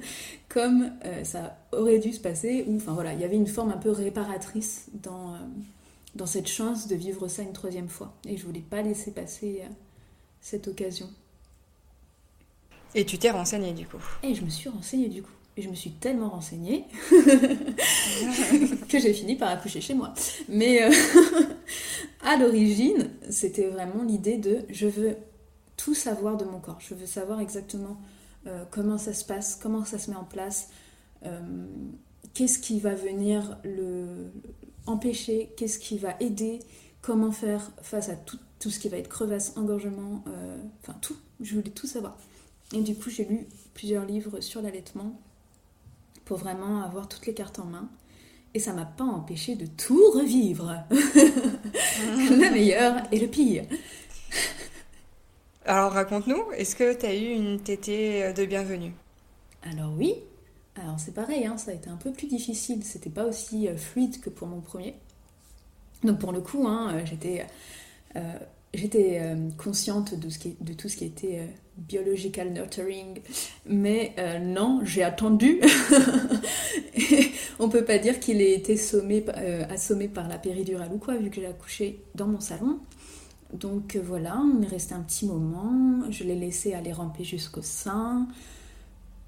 comme euh, ça aurait dû se passer. Ou enfin voilà, il y avait une forme un peu réparatrice dans, euh, dans cette chance de vivre ça une troisième fois. Et je voulais pas laisser passer euh, cette occasion. Et tu t'es renseignée du coup? Et je me suis renseignée du coup. Et je me suis tellement renseignée que j'ai fini par accoucher chez moi. Mais à l'origine, c'était vraiment l'idée de je veux tout savoir de mon corps. Je veux savoir exactement euh, comment ça se passe, comment ça se met en place, euh, qu'est-ce qui va venir le empêcher, qu'est-ce qui va aider, comment faire face à tout, ce qui va être crevasse, engorgement, euh, enfin tout. Je voulais tout savoir. Et du coup, j'ai lu plusieurs livres sur l'allaitement pour vraiment avoir toutes les cartes en main. Et ça m'a pas empêché de tout revivre. le meilleur et le pire. Alors raconte-nous, est-ce que tu as eu une tétée de bienvenue? Alors oui. Alors c'est pareil, hein, ça a été un peu plus difficile. C'était pas aussi euh, fluide que pour mon premier. Donc pour le coup, hein, euh, j'étais euh, consciente de, tout ce qui était biological nurturing, mais non, j'ai attendu. on peut pas dire qu'il ait été sommé, assommé par la péridurale ou quoi, vu que j'ai accouché dans mon salon. Donc euh, voilà, on est resté un petit moment, je l'ai laissé aller ramper jusqu'au sein.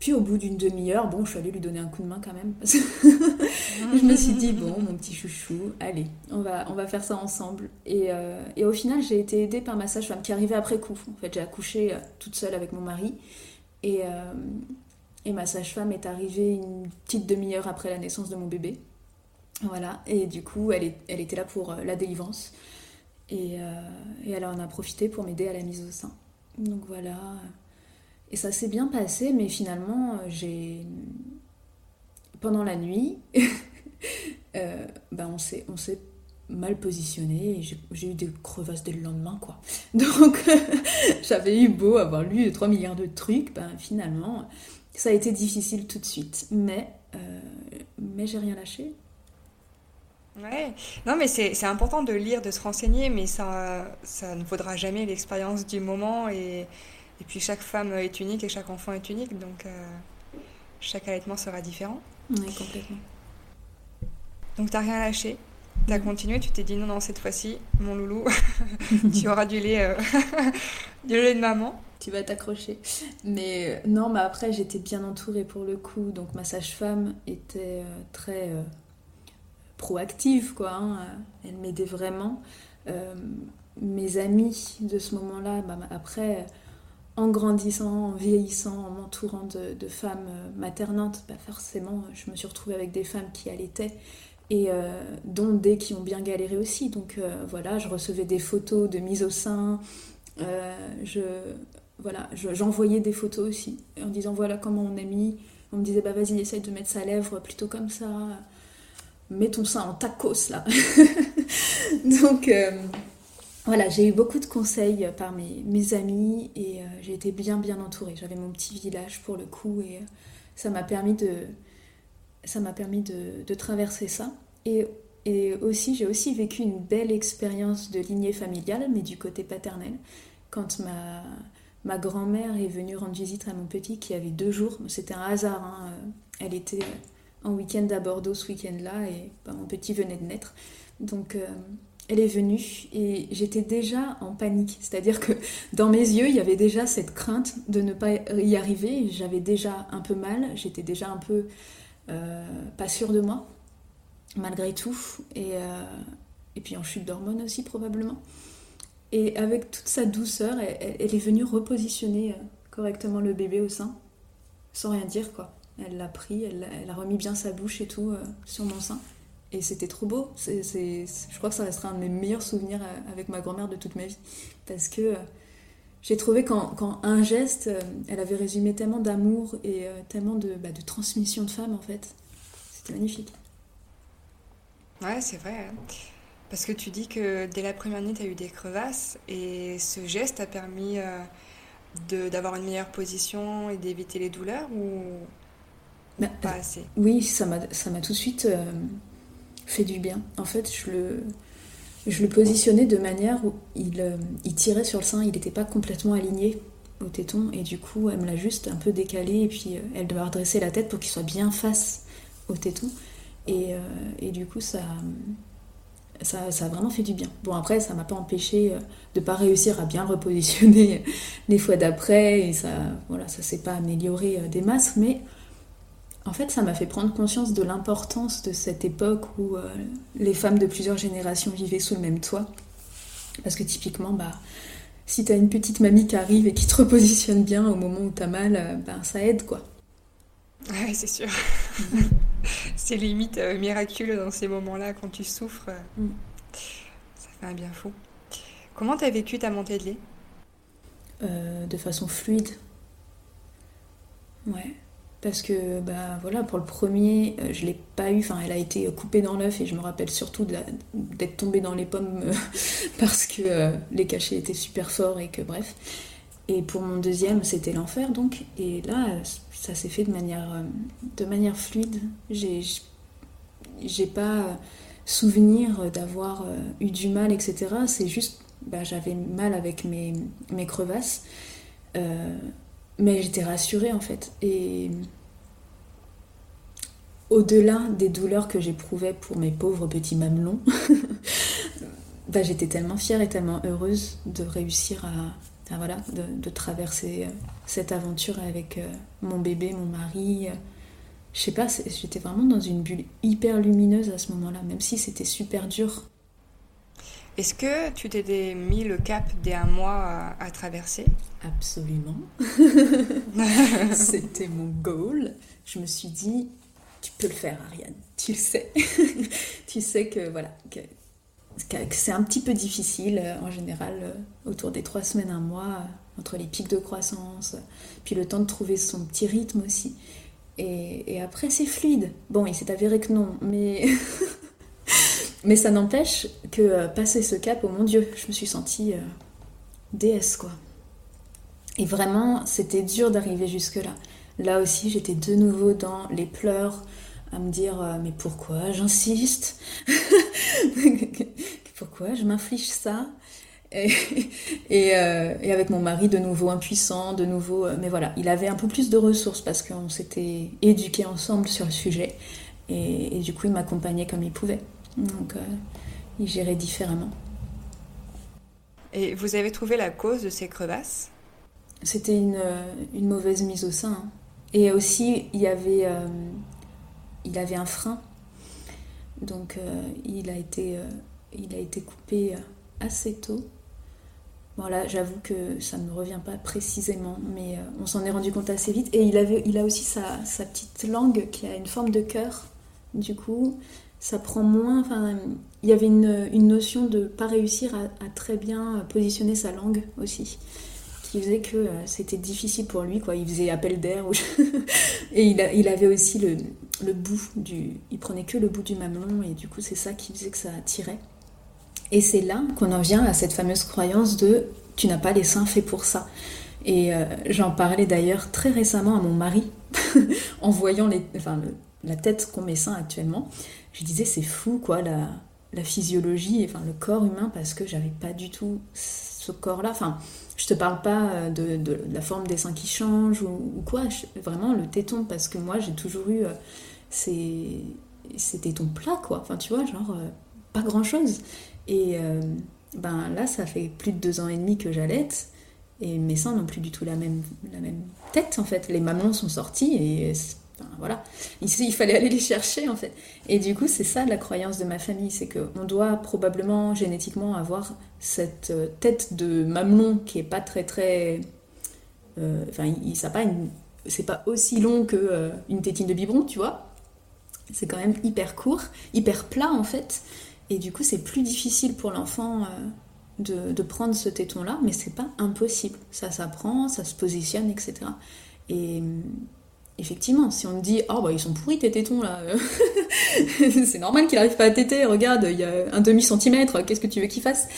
Puis au bout d'une demi-heure, bon, je suis allée lui donner un coup de main quand même. je me suis dit, bon, mon petit chouchou, allez, on va, on va faire ça ensemble. Et, euh, et au final, j'ai été aidée par ma sage-femme qui arrivait après coup. En fait, j'ai accouché euh, toute seule avec mon mari. Et, et ma sage-femme est arrivée une petite demi-heure après la naissance de mon bébé. Voilà, et du coup, elle, est, elle était là pour la délivrance. Euh, et, elle en a profité pour m'aider à la mise au sein. Donc voilà. Et ça s'est bien passé, mais finalement, j'ai. Pendant la nuit, euh, ben on s'est mal positionné j'ai eu des crevasses dès le lendemain, quoi. Donc, j'avais eu beau avoir lu 3 milliards de trucs, ben finalement, ça a été difficile tout de suite. Mais, euh, mais j'ai rien lâché. Ouais, non, mais c'est important de lire, de se renseigner, mais ça, ça ne vaudra jamais l'expérience du moment. Et, et, puis chaque femme est unique et chaque enfant est unique, donc euh, chaque allaitement sera différent. Oui, complètement. Donc t'as rien lâché. T'as mm. continué, tu t'es dit non, non, cette fois-ci, mon loulou, tu auras du lait, euh, du lait de maman. Tu vas t'accrocher. Mais euh, non, mais après, j'étais bien entourée pour le coup. Donc ma sage-femme était euh, très proactive, quoi. Hein. Elle m'aidait vraiment. mes amis de ce moment-là, bah, après, en grandissant, en vieillissant, en m'entourant de, femmes maternantes, bah, forcément, je me suis retrouvée avec des femmes qui allaitaient et euh, dont des qui ont bien galéré aussi. Donc euh, voilà, je recevais des photos de mise au sein, euh, voilà, j'envoyais des photos aussi en disant voilà comment on a mis. On me disait bah vas-y essaye de mettre sa lèvre plutôt comme ça, mets ton sein en tacos là. Donc voilà, j'ai eu beaucoup de conseils par mes, amis et j'ai été bien bien entourée. J'avais mon petit village pour le coup et ça m'a permis de ça m'a permis de, traverser ça. Et, et aussi, j'ai aussi vécu une belle expérience de lignée familiale, mais du côté paternel, quand ma, ma grand-mère est venue rendre visite à mon petit qui avait deux jours. C'était un hasard. Hein. Elle était en week-end à Bordeaux ce week-end-là et bah, mon petit venait de naître. Donc euh, elle est venue et j'étais déjà en panique. C'est-à-dire que dans mes yeux, il y avait déjà cette crainte de ne pas y arriver. J'avais déjà un peu mal, j'étais déjà un peu euh, pas sûre de moi, malgré tout. Et, euh, et puis en chute d'hormones aussi, probablement. Et avec toute sa douceur, elle, est venue repositionner euh, correctement le bébé au sein, sans rien dire, quoi. Elle l'a pris, elle, a remis bien sa bouche et tout sur mon sein. Et c'était trop beau. C'est, je crois que ça restera un de mes meilleurs souvenirs avec ma grand-mère de toute ma vie. Parce que j'ai trouvé qu'en un geste, euh, elle avait résumé tellement d'amour et euh, tellement de, bah, de, transmission de femme en fait. C'était magnifique. Ouais, c'est vrai. Hein. Parce que tu dis que dès la première nuit, tu as eu des crevasses et ce geste a permis euh, d'avoir une meilleure position et d'éviter les douleurs ou, bah, pas assez? Oui, ça m'a tout de suite fait du bien. En fait, je le je le positionnais de manière où il, euh, tirait sur le sein, il n'était pas complètement aligné au téton, et du coup, elle me l'a juste un peu décalé, et puis euh, elle devait redresser la tête pour qu'il soit bien face au téton. Et, euh, et du coup, ça, ça, ça, a vraiment fait du bien. Bon, après, ça m'a pas empêché de pas réussir à bien repositionner les fois d'après, et ça, voilà, ça s'est pas amélioré des masses, mais en fait, ça m'a fait prendre conscience de l'importance de cette époque où euh, les femmes de plusieurs générations vivaient sous le même toit. Parce que typiquement, bah, si t'as une petite mamie qui arrive et qui te repositionne bien au moment où t'as mal, euh, bah, ça aide quoi. Ouais, c'est sûr. c'est limite euh, miraculeux dans ces moments-là quand tu souffres. Mm. Ça fait un bien fou. Comment t'as vécu ta montée de lait? De façon fluide. Ouais parce que bah voilà pour le premier euh, je l'ai pas eu. Enfin elle a été coupée dans l'œuf et je me rappelle surtout d'être tombée dans les pommes euh, parce que euh, les cachets étaient super forts et que bref. Et pour mon deuxième c'était l'enfer donc. Et là ça s'est fait de manière de manière fluide. J'ai j'ai pas souvenir d'avoir eu du mal etc c'est juste bah, j'avais mal avec mes, mes crevasses mais j'étais rassurée en fait. Et au-delà des douleurs que j'éprouvais pour mes pauvres petits mamelons, bah, j'étais tellement fière et tellement heureuse de réussir à, voilà, de, traverser euh, cette aventure avec euh, mon bébé, mon mari. Je sais pas, j'étais vraiment dans une bulle hyper lumineuse à ce moment-là, même si c'était super dur. Est-ce que tu t'étais mis le cap des un mois à, traverser? Absolument. C'était mon goal. Je me suis dit, tu peux le faire, Ariane. Tu le sais. tu sais que voilà, que, c'est un petit peu difficile euh, en général euh, autour des trois semaines, un mois, euh, entre les pics de croissance, puis le temps de trouver son petit rythme aussi. Et, et après, c'est fluide. Bon, il s'est avéré que non, mais Mais ça n'empêche que euh, passer ce cap, oh mon Dieu, je me suis sentie euh, déesse, quoi. Et vraiment, c'était dur d'arriver jusque-là. Là aussi, j'étais de nouveau dans les pleurs, à me dire euh, mais pourquoi j'insiste Pourquoi je m'inflige ça et, avec mon mari de nouveau impuissant, de nouveau... mais voilà, il avait un peu plus de ressources parce qu'on s'était éduqués ensemble sur le sujet. Et, et, du coup, il m'accompagnait comme il pouvait. Donc, il gérait différemment. Et vous avez trouvé la cause de ces crevasses? C'était une, une, mauvaise mise au sein. Hein. Et aussi, il y avait, il avait un frein. Donc, il, a été, il a été coupé assez tôt. Voilà, j'avoue que ça ne me revient pas précisément, mais euh, on s'en est rendu compte assez vite. Et il, avait, il a aussi sa, petite langue qui a une forme de cœur. Du coup, ça prend moins. Enfin, il y avait une, notion de pas réussir à, très bien positionner sa langue aussi, qui faisait que euh, c'était difficile pour lui. Quoi. Il faisait appel d'air. et il, avait aussi le, le bout du. Il prenait que le bout du mamelon, et du coup, c'est ça qui faisait que ça tirait. Et c'est là qu'on en vient à cette fameuse croyance de tu n'as pas les seins faits pour ça. Et euh, j'en parlais d'ailleurs très récemment à mon mari en voyant enfin, la tête qu'ont mes seins actuellement. Je disais c'est fou quoi la, la physiologie, enfin le corps humain parce que j'avais pas du tout ce corps-là. Enfin, je te parle pas euh, de, la forme des seins qui change ou, quoi, vraiment le téton parce que moi j'ai toujours eu euh, ces, ces tétons plats quoi. Enfin tu vois genre pas grand chose. Et euh, ben là, ça fait plus de deux ans et demi que j'allaite. Et mes seins n'ont plus du tout la même, la même tête, en fait. Les mamelons sont sortis et voilà. Il fallait aller les chercher, en fait. Et du coup, c'est ça la croyance de ma famille, c'est qu'on doit probablement génétiquement avoir cette euh, tête de mamelon qui est pas très, très... Euh, enfin, ça pas c'est pas aussi long que une tétine de biberon, tu vois. C'est quand même hyper court, hyper plat, en fait. Et du coup, c'est plus difficile pour l'enfant euh, de, prendre ce téton-là, mais c'est pas impossible. Ça s'apprend, ça se positionne, etc. Et euh, effectivement, si on te dit Oh, bah ils sont pourris tes tétons là, c'est normal qu'il n'arrive pas à téter, regarde, il y a un demi-centimètre, qu'est-ce que tu veux qu'il fasse?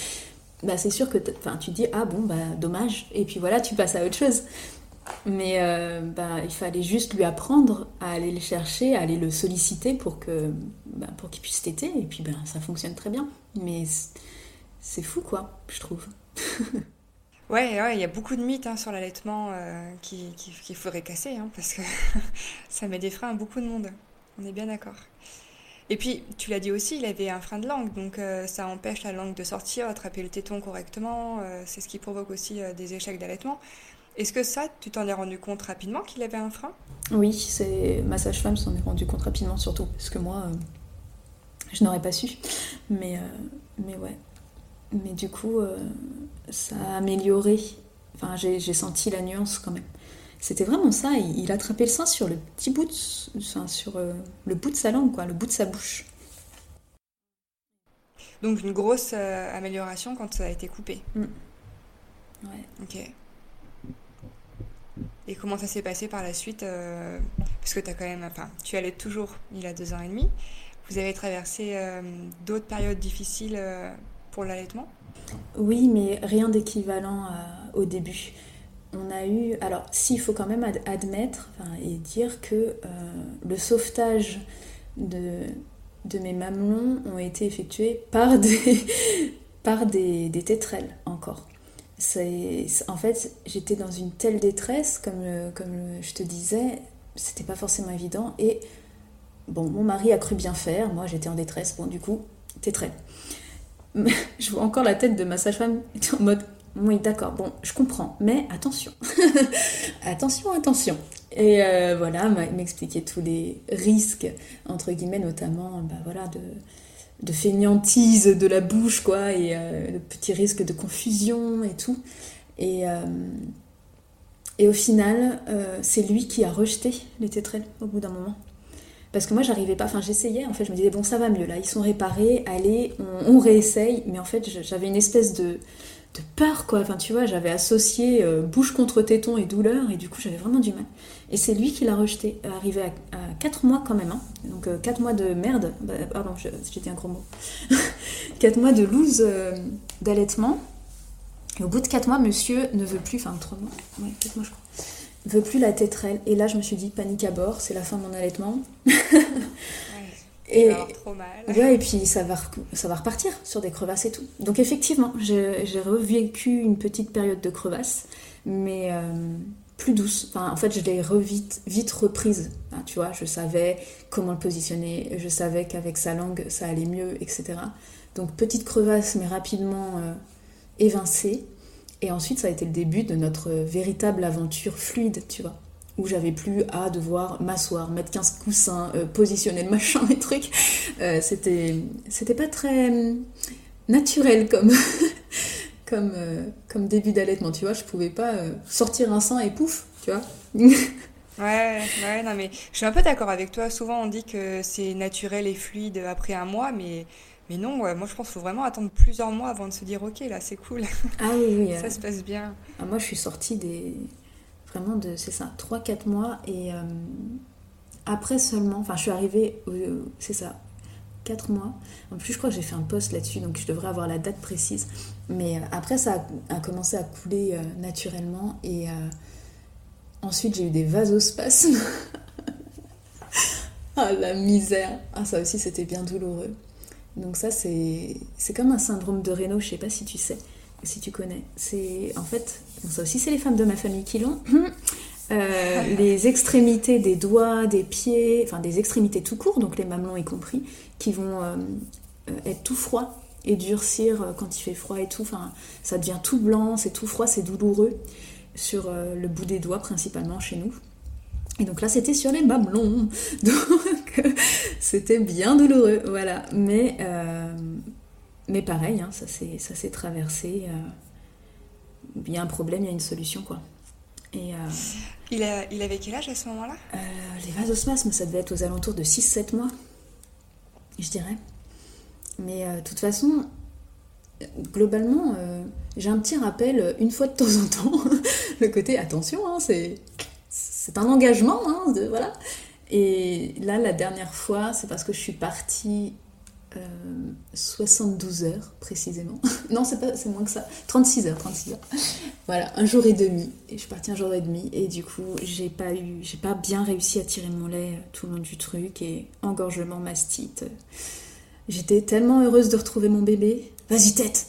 Bah, c'est sûr que tu te dis Ah bon, bah dommage, et puis voilà, tu passes à autre chose. Mais euh, bah, il fallait juste lui apprendre à aller le chercher, à aller le solliciter pour bah, pour qu'il puisse téter. Et puis ben, ça fonctionne très bien. Mais c'est fou, quoi, je trouve. ouais, il y a beaucoup de mythes hein, sur l'allaitement euh, qu'il qui, faudrait casser, hein, parce que ça met des freins à beaucoup de monde. On est bien d'accord. Et puis, tu l'as dit aussi, il avait un frein de langue, donc euh, ça empêche la langue de sortir, attraper le téton correctement. c'est ce qui provoque aussi des échecs d'allaitement. Est-ce que ça, tu t'en es rendu compte rapidement qu'il avait un frein? Oui, c'est ma sage-femme s'en est rendu compte rapidement, surtout parce que moi, euh, je n'aurais pas su. Mais, euh, mais ouais. Mais du coup, euh, ça a amélioré. Enfin, j'ai senti la nuance quand même. C'était vraiment ça. Il, attrapait le sein sur le petit bout, de, enfin, sur le bout de sa langue, quoi, le bout de sa bouche. Donc une grosse amélioration quand ça a été coupé. Mm. Ouais. Ok. Et comment ça s'est passé par la suite euh, Parce que as quand même, enfin, tu allais toujours il a deux ans et demi. Vous avez traversé euh, d'autres périodes difficiles euh, pour l'allaitement? Oui, mais rien d'équivalent au début. On a eu, alors s'il faut quand même admettre et dire que le sauvetage de, mes mamelons ont été effectués par des, par des, tétrelles encore en fait, j'étais dans une telle détresse, comme, comme je te disais, c'était pas forcément évident. Et bon, mon mari a cru bien faire, moi j'étais en détresse, bon, du coup, très. je vois encore la tête de ma sage-femme en mode oui, d'accord, bon, je comprends, mais attention, attention, attention. Et euh, voilà, m'expliquer tous les risques, entre guillemets, notamment, bah, voilà, de, de de la bouche, quoi, et euh, de petits risques de confusion et tout. Et, euh, et au final, euh, c'est lui qui a rejeté les tétrelles au bout d'un moment. Parce que moi, j'arrivais pas, enfin, j'essayais, en fait, je me disais, bon, ça va mieux, là, ils sont réparés, allez, on, réessaye. Mais en fait, j'avais une espèce de, de peur, quoi. Enfin, tu vois, j'avais associé bouche contre téton et douleur, et du coup, j'avais vraiment du mal. Et c'est lui qui l'a rejeté, arrivé à, 4 mois quand même. Hein. Donc 4 euh, mois de merde, bah, pardon, dit un gros mot. 4 mois de loose euh, d'allaitement. Et au bout de 4 mois, monsieur ne veut plus, enfin 3 mois, ouais, 4 mois je crois, veut plus la tétrelle. Et là, je me suis dit, panique à bord, c'est la fin de mon allaitement. et, trop mal. Ouais, et puis ça va, ça va repartir sur des crevasses et tout. Donc effectivement, j'ai revécu une petite période de crevasses, mais... Euh, plus douce. Enfin, en fait, je l'ai vite, vite reprise. tu vois, je savais comment le positionner, je savais qu'avec sa langue, ça allait mieux, etc. Donc, petite crevasse, mais rapidement euh, évincée. Et ensuite, ça a été le début de notre véritable aventure fluide, tu vois. Où j'avais plus à devoir m'asseoir, mettre 15 coussins, euh, positionner le machin, les trucs. Euh, c'était, c'était pas très naturel comme, comme, euh, comme début d'allaitement, tu vois. Je pouvais pas sortir un sein et pouf, tu vois. ouais, ouais, non, mais je suis un peu d'accord avec toi. Souvent, on dit que c'est naturel et fluide après un mois, mais, mais non, moi, je pense qu'il faut vraiment attendre plusieurs mois avant de se dire, ok, là, c'est cool. Ah oui, oui. Ça se passe bien. Ah, moi, je suis sortie des. Vraiment de, c'est ça, 3-4 mois et. Euh, après seulement, enfin je suis arrivée, c'est ça, 4 mois. En plus, je crois que j'ai fait un post là-dessus, donc je devrais avoir la date précise. Mais euh, après, ça a, commencé à couler euh, naturellement. Et euh, ensuite, j'ai eu des vasospasmes. ah, la misère. Ah, ça aussi, c'était bien douloureux. Donc ça, c'est comme un syndrome de Raynaud, je sais pas si tu sais, si tu connais. C'est en fait, ça aussi, c'est les femmes de ma famille qui l'ont. les extrémités des doigts, des pieds, enfin des extrémités tout court, donc les mamelons y compris, qui vont euh, euh, être tout froid et durcir euh, quand il fait froid et tout. Enfin, ça devient tout blanc, c'est tout froid, c'est douloureux sur le bout des doigts principalement chez nous. Et donc là, c'était sur les mamelons. Donc, c'était bien douloureux. Voilà. Mais, mais pareil, hein, ça s'est traversé. Il y a un problème, il y a une solution, quoi. Et, il, a, il avait quel âge à ce moment-là? Les vasospasmes, ça devait être aux alentours de 6-7 mois je dirais. Mais euh, de toute façon, globalement, euh, j'ai un petit rappel euh, une fois de temps en temps. le côté attention, hein, c'est, c'est un engagement, hein, de, voilà. Et là, la dernière fois, c'est parce que je suis partie 72 heures précisément. non, c'est, pas, c'est moins que ça. 36 heures, 36 heures. Voilà, un jour et demi. Et je suis partie un jour et demi. Et du coup, j'ai pas eu, j'ai pas bien réussi à tirer mon lait tout le long du truc. Et engorgement, mastite. J'étais tellement heureuse de retrouver mon bébé. Vas-y, tête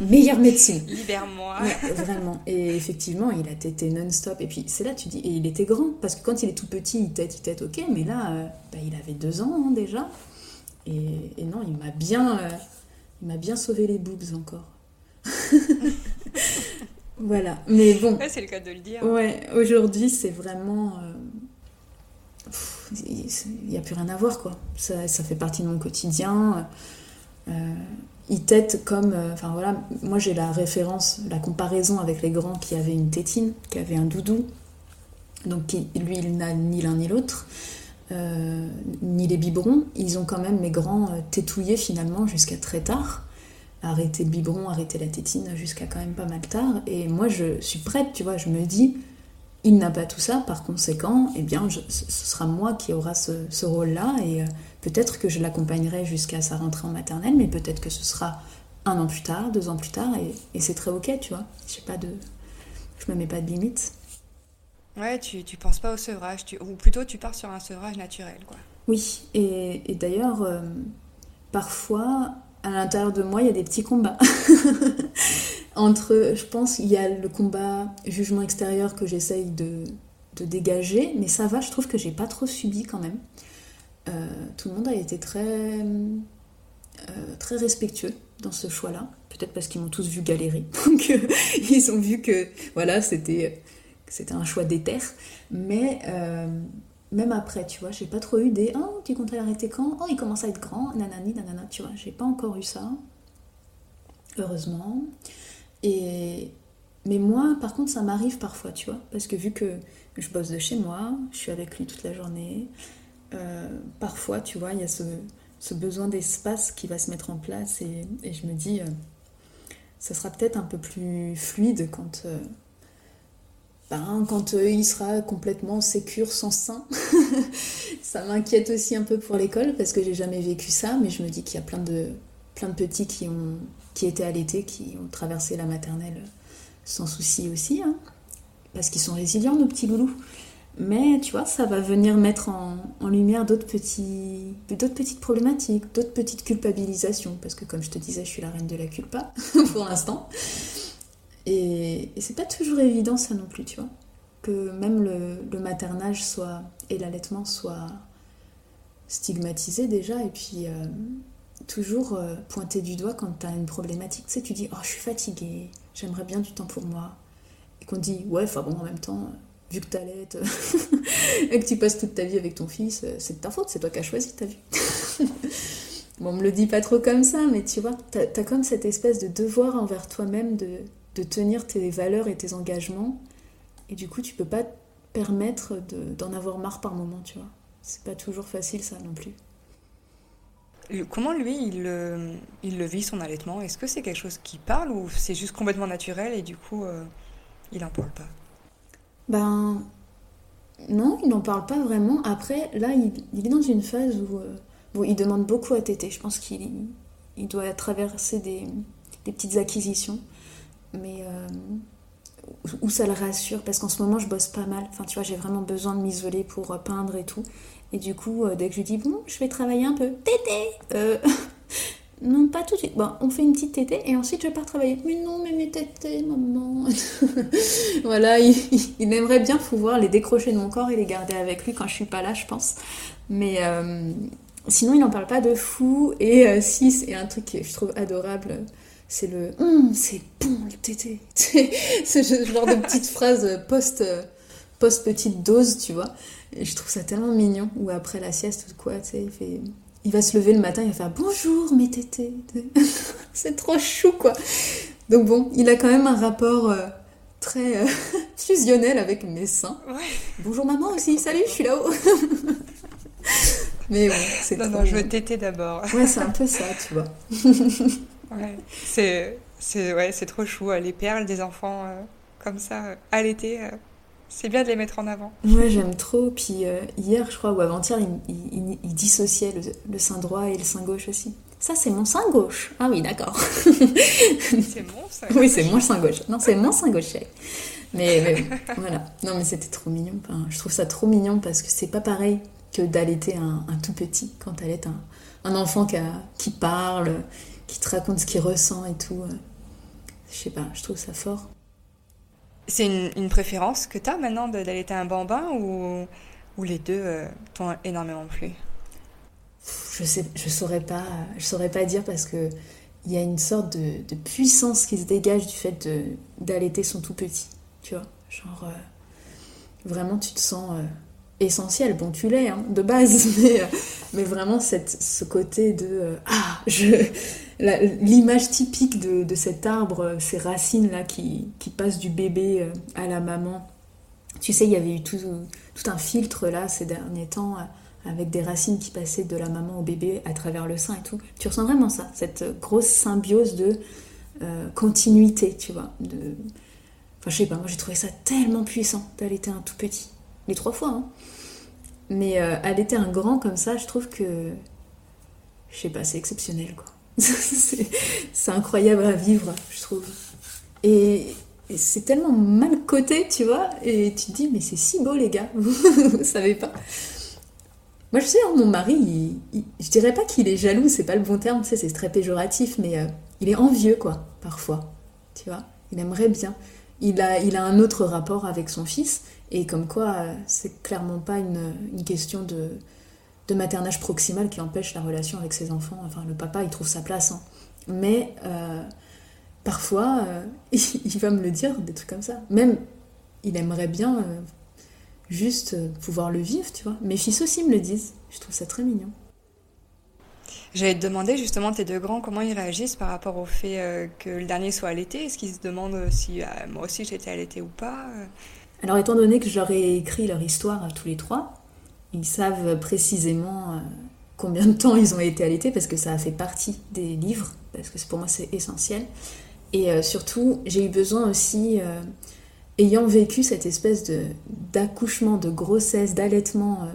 Meilleure médecine. Libère-moi. vraiment. Et effectivement, il a tété non-stop. Et puis, c'est là, tu dis, et il était grand. Parce que quand il est tout petit, il tète, il tète, ok. Mais là, euh, bah, il avait deux ans hein, déjà. Et, non, il m'a bien, euh, il m'a bien sauvé les boobs encore. voilà. Mais bon. c'est le cas de le dire. Ouais, aujourd'hui, c'est vraiment. Euh, il n'y a plus rien à voir, quoi. Ça, ça, fait partie de mon quotidien. Euh, il tête comme. Euh, enfin voilà, moi j'ai la référence, la comparaison avec les grands qui avaient une tétine, qui avaient un doudou. Donc lui, il n'a ni l'un ni l'autre. ni les biberons, ils ont quand même mes grands tétouillés finalement jusqu'à très tard arrêter le biberon, arrêter la tétine jusqu'à quand même pas mal tard. Et moi, je suis prête, tu vois, je me dis, il n'a pas tout ça, par conséquent, eh bien, ce sera moi qui aura ce, rôle-là, et euh, peut-être que je l'accompagnerai jusqu'à sa rentrée en maternelle, mais peut-être que ce sera un an plus tard, deux ans plus tard, et, c'est très ok, tu vois. Je pas de, je me mets pas de limite. Ouais, tu, tu penses pas au sevrage, tu, ou plutôt tu pars sur un sevrage naturel, quoi. Oui, et, d'ailleurs, euh, parfois, à l'intérieur de moi, il y a des petits combats. Entre, je pense, il y a le combat jugement extérieur que j'essaye de, dégager, mais ça va, je trouve que j'ai pas trop subi quand même. Euh, tout le monde a été très, euh, très respectueux dans ce choix-là. Peut-être parce qu'ils m'ont tous vu galérer. Donc, euh, ils ont vu que voilà, c'était un choix d'éther. Mais même après, tu vois, j'ai pas trop eu des Oh, tu comptes arrêter quand? Oh, il commence à être grand, nanani, nanana, tu vois, j'ai pas encore eu ça. Heureusement. Et. Mais moi, par contre, ça m'arrive parfois, tu vois, parce que vu que je bosse de chez moi, je suis avec lui toute la journée, euh, parfois, tu vois, il y a ce, ce besoin d'espace qui va se mettre en place et, je me dis, euh, ça sera peut-être un peu plus fluide quand. Euh, ben, quand euh, il sera complètement sécure sans sein. ça m'inquiète aussi un peu pour l'école parce que j'ai jamais vécu ça, mais je me dis qu'il y a plein de, plein de petits qui, ont, qui étaient allaités, qui ont traversé la maternelle sans souci aussi, hein, parce qu'ils sont résilients, nos petits loulous. Mais tu vois, ça va venir mettre en, lumière d'autres petits, d'autres petites problématiques, d'autres petites culpabilisations, parce que comme je te disais, je suis la reine de la culpa pour l'instant. Et, c'est pas toujours évident ça non plus, tu vois. Que même le, maternage soit et l'allaitement soit stigmatisé déjà, et puis euh, toujours euh, pointé du doigt quand tu as une problématique. Tu sais, tu dis, oh, je suis fatiguée, j'aimerais bien du temps pour moi. Et qu'on dit, ouais, enfin bon, en même temps, vu que t'allaites et que tu passes toute ta vie avec ton fils, c'est de ta faute, c'est toi qui as choisi ta vie. bon, on me le dit pas trop comme ça, mais tu vois, t'as as comme cette espèce de devoir envers toi-même de, de tenir tes valeurs et tes engagements. Et du coup, tu peux pas te permettre d'en avoir marre par moment, tu vois. C'est pas toujours facile, ça non plus. Comment lui, il, il le vit son allaitement? Est-ce que c'est quelque chose qui parle ou c'est juste complètement naturel et du coup, euh, il n'en parle pas? Ben, non, il n'en parle pas vraiment. Après, là, il, est dans une phase où euh, il demande beaucoup à Tété. Je pense qu'il il doit traverser des, petites acquisitions mais euh, où ça le rassure? Parce qu'en ce moment je bosse pas mal. Enfin, tu vois, j'ai vraiment besoin de m'isoler pour euh, peindre et tout. Et du coup, dès que je lui dis bon, je vais travailler un peu, tété Non, pas tout de suite. Bon, on fait une petite tétée et ensuite je pars travailler. Mais non, mais mes tétés, maman. voilà, il, aimerait bien pouvoir les décrocher de mon corps et les garder avec lui quand je suis pas là, je pense. Mais sinon, il n'en parle pas de fou. Et si, c'est un truc que je trouve adorable c'est le hum, c'est bon le tété. c'est ce genre de petite phrase post, post petite dose, tu vois. Et je trouve ça tellement mignon. Ou après la sieste ou quoi, tu sais, il fait. Il va se lever le matin, il va faire bonjour mes tétés. c'est trop chou quoi. Donc bon, il a quand même un rapport euh, très euh, fusionnel avec mes seins. Bonjour maman aussi, salut, je suis là-haut. Mais bon, c'est Non, non, je veux téter d'abord. ouais, c'est un peu ça, tu vois. Ouais, c'est c'est ouais, c'est trop chou les perles des enfants euh, comme ça à l'été. Euh, c'est bien de les mettre en avant. Ouais, j'aime trop. Puis hier, je crois, ou avant-hier, il, il, dissociait le, sein droit et le sein gauche aussi. Ça, c'est mon sein gauche. Ah oui, d'accord. c'est mon sein gauche. Oui, c'est mon sein gauche. Non, c'est mon sein gauche. Mais, voilà. Non, mais c'était trop mignon. je trouve ça trop mignon parce que c'est pas pareil que d'allaiter un, un, tout petit quand t'allaites un, un enfant qui, a, qui parle, qui te raconte ce qu'il ressent et tout. Euh, je sais pas, je trouve ça fort. C'est une, préférence que tu as maintenant d'allaiter un bambin ou, ou les deux euh, t'ont énormément plu? Je sais, je saurais pas, je saurais pas dire parce que il y a une sorte de, puissance qui se dégage du fait d'allaiter son tout petit, tu vois? Genre, euh, vraiment, tu te sens essentiel. Bon, tu l'es, hein, de base, mais, mais vraiment, cette, ce côté de Ah, je l'image typique de, cet arbre, ces racines-là qui, passent du bébé euh, à la maman. Tu sais, il y avait eu tout, un filtre là ces derniers temps euh, avec des racines qui passaient de la maman au bébé à travers le sein et tout. Tu ressens vraiment ça, cette grosse symbiose de euh, continuité, tu vois. De... Enfin, je sais pas, moi j'ai trouvé ça tellement puissant d'allaiter un tout petit. Les trois fois, hein. Mais allaiter un grand comme ça, je trouve que. Je sais pas, c'est exceptionnel quoi. c'est incroyable à vivre, je trouve. Et, c'est tellement mal coté, tu vois, et tu te dis, mais c'est si beau, les gars, vous, savez pas. Moi, je sais, hein, mon mari, je dirais pas qu'il est jaloux, c'est pas le bon terme, tu sais, c'est très péjoratif, mais euh, il est envieux, quoi, parfois. Tu vois, il aimerait bien. Il a, il a un autre rapport avec son fils, et comme quoi, euh, c'est clairement pas une question de, de maternage proximal qui empêche la relation avec ses enfants. Enfin, le papa, il trouve sa place. Hein. Mais euh, parfois, euh, il va me le dire, des trucs comme ça. Même, il aimerait bien euh, juste pouvoir le vivre, tu vois. Mes fils aussi me le disent. Je trouve ça très mignon. J'allais te demander justement tes deux grands comment ils réagissent par rapport au fait que le dernier soit allaité? Est-ce qu'ils se demandent si moi aussi j'étais allaitée ou pas Alors étant donné que j'aurais écrit leur histoire à tous les trois, ils savent précisément euh, combien de temps ils ont été allaités parce que ça a fait partie des livres, parce que pour moi c'est essentiel. Et euh, surtout, j'ai eu besoin aussi, euh, ayant vécu cette espèce d'accouchement, de grossesse, d'allaitement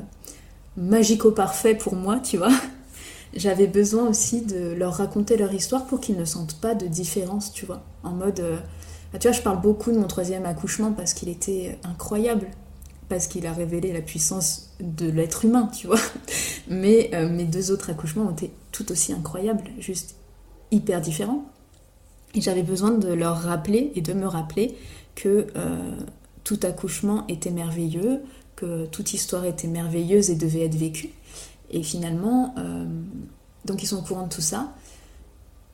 magico-parfait pour moi, tu vois, j'avais besoin aussi de leur raconter leur histoire pour qu'ils ne sentent pas de différence, tu vois. En mode, bah, tu vois, je parle beaucoup de mon troisième accouchement parce qu'il était incroyable parce qu'il a révélé la puissance de l'être humain, tu vois. Mais euh, mes deux autres accouchements ont été tout aussi incroyables, juste hyper différents. Et j'avais besoin de leur rappeler et de me rappeler que tout accouchement était merveilleux, que toute histoire était merveilleuse et devait être vécue. Et finalement, donc ils sont au courant de tout ça.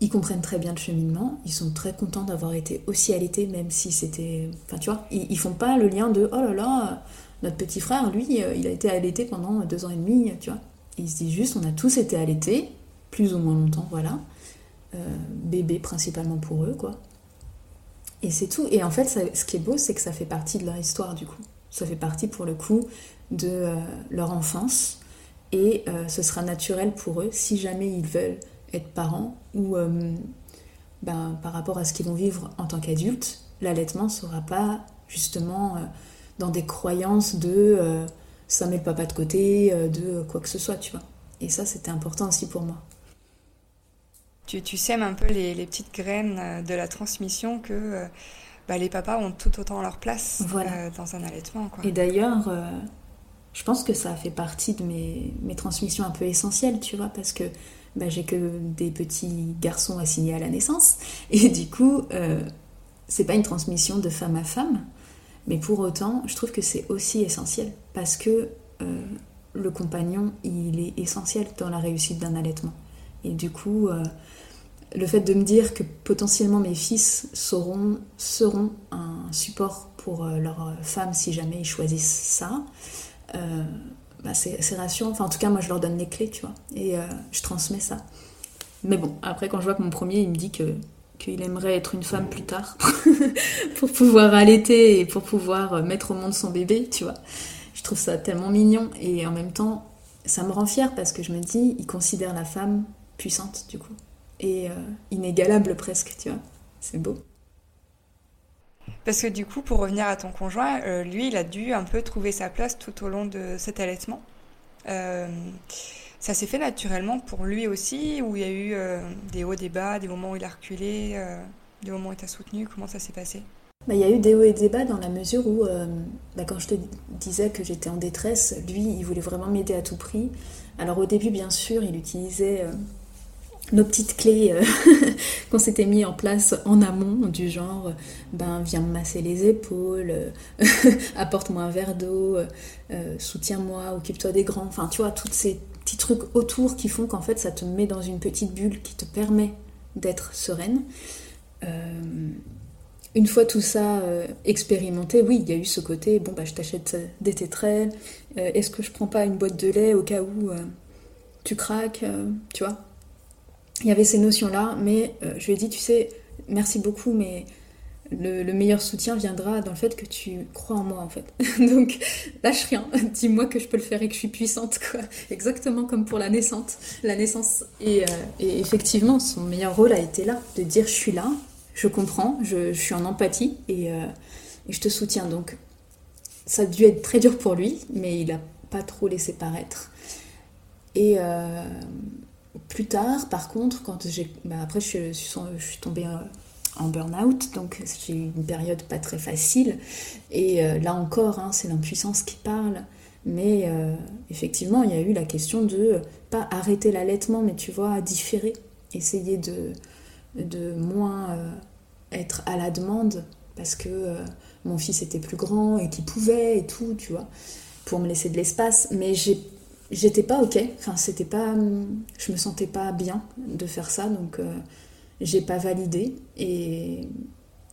Ils comprennent très bien le cheminement, ils sont très contents d'avoir été aussi allaités, même si c'était. Enfin, tu vois, ils, font pas le lien de oh là là, notre petit frère, lui, euh, il a été allaité pendant deux ans et demi, tu vois. ils se disent juste, on a tous été allaités, plus ou moins longtemps, voilà. Euh, bébé principalement pour eux, quoi. Et c'est tout. Et en fait, ce qui est beau, c'est que ça fait partie de leur histoire, du coup. Ça fait partie, pour le coup, de euh, leur enfance. Et ce sera naturel pour eux, si jamais ils veulent être parents, ou ben, par rapport à ce qu'ils vont vivre en tant qu'adultes, l'allaitement ne sera pas justement dans des croyances de euh, ça met le papa de côté, euh, de quoi que ce soit, tu vois. Et ça, c'était important aussi pour moi. Tu, tu sèmes un peu les, les, petites graines euh, de la transmission que bah, les papas ont tout autant leur place dans un allaitement. Quoi. Et d'ailleurs, je pense que ça fait partie de mes, mes, transmissions un peu essentielles, tu vois, parce que bah, j'ai que des petits garçons assignés à la naissance. Et du coup, c'est pas une transmission de femme à femme, mais pour autant, je trouve que c'est aussi essentiel parce que euh, le compagnon, il est essentiel dans la réussite d'un allaitement. Et du coup, euh, le fait de me dire que potentiellement mes fils seront, seront un support pour euh, leur femme si jamais ils choisissent ça, bah c'est rassurant. Enfin, en tout cas, moi, je leur donne les clés, tu vois, et je transmets ça. Mais bon, après, quand je vois que mon premier, il me dit que qu'il aimerait être une femme plus tard pour pouvoir allaiter et pour pouvoir mettre au monde son bébé, tu vois. Je trouve ça tellement mignon et en même temps, ça me rend fière parce que je me dis, il considère la femme puissante du coup et euh, inégalable presque, tu vois. C'est beau. Parce que du coup, pour revenir à ton conjoint, euh, lui, il a dû un peu trouver sa place tout au long de cet allaitement. Euh, ça s'est fait naturellement pour lui aussi, où il y a eu euh, des hauts, des bas, des moments où il a reculé, des moments où il t'a soutenu Comment ça s'est passé? Bah, Il y a eu des hauts et des bas dans la mesure où, bah, quand je te disais que j'étais en détresse, lui, il voulait vraiment m'aider à tout prix. Alors au début, bien sûr, il utilisait nos petites clés qu'on s'était mis en place en amont, du genre ben viens me masser les épaules, apporte-moi un verre d'eau, soutiens-moi, occupe-toi des grands, enfin tu vois, toutes ces petits trucs autour qui font qu'en fait ça te met dans une petite bulle qui te permet d'être sereine. Euh, une fois tout ça euh, expérimenté, oui, il y a eu ce côté, bon bah je t'achète des tétrelles, euh, est-ce que je prends pas une boîte de lait au cas où tu craques, tu vois? Il y avait ces notions-là, mais je lui ai dit, tu sais, merci beaucoup, mais le, meilleur soutien viendra dans le fait que tu crois en moi en fait. Donc lâche rien, dis-moi que je peux le faire et que je suis puissante quoi. Exactement comme pour la naissance, la naissance. Et, euh, effectivement, son meilleur rôle a été là, de dire je suis là, je comprends, je, suis en empathie euh, et, je te soutiens. Donc ça a dû être très dur pour lui, mais il a pas trop laissé paraître. Et euh, plus tard, par contre, quand j'ai, bah, après je, suis tombée en burn-out, donc j'ai eu une période pas très facile. Et euh, là encore, hein, c'est l'impuissance qui parle. Mais euh, effectivement, il y a eu la question de pas arrêter l'allaitement, mais tu vois, différer, essayer de, de moins euh, être à la demande parce que mon fils était plus grand et qu'il pouvait et tout, tu vois, pour me laisser de l'espace. Mais j'étais pas ok, enfin, c'était pas, je me sentais pas bien de faire ça, donc j'ai pas validé et,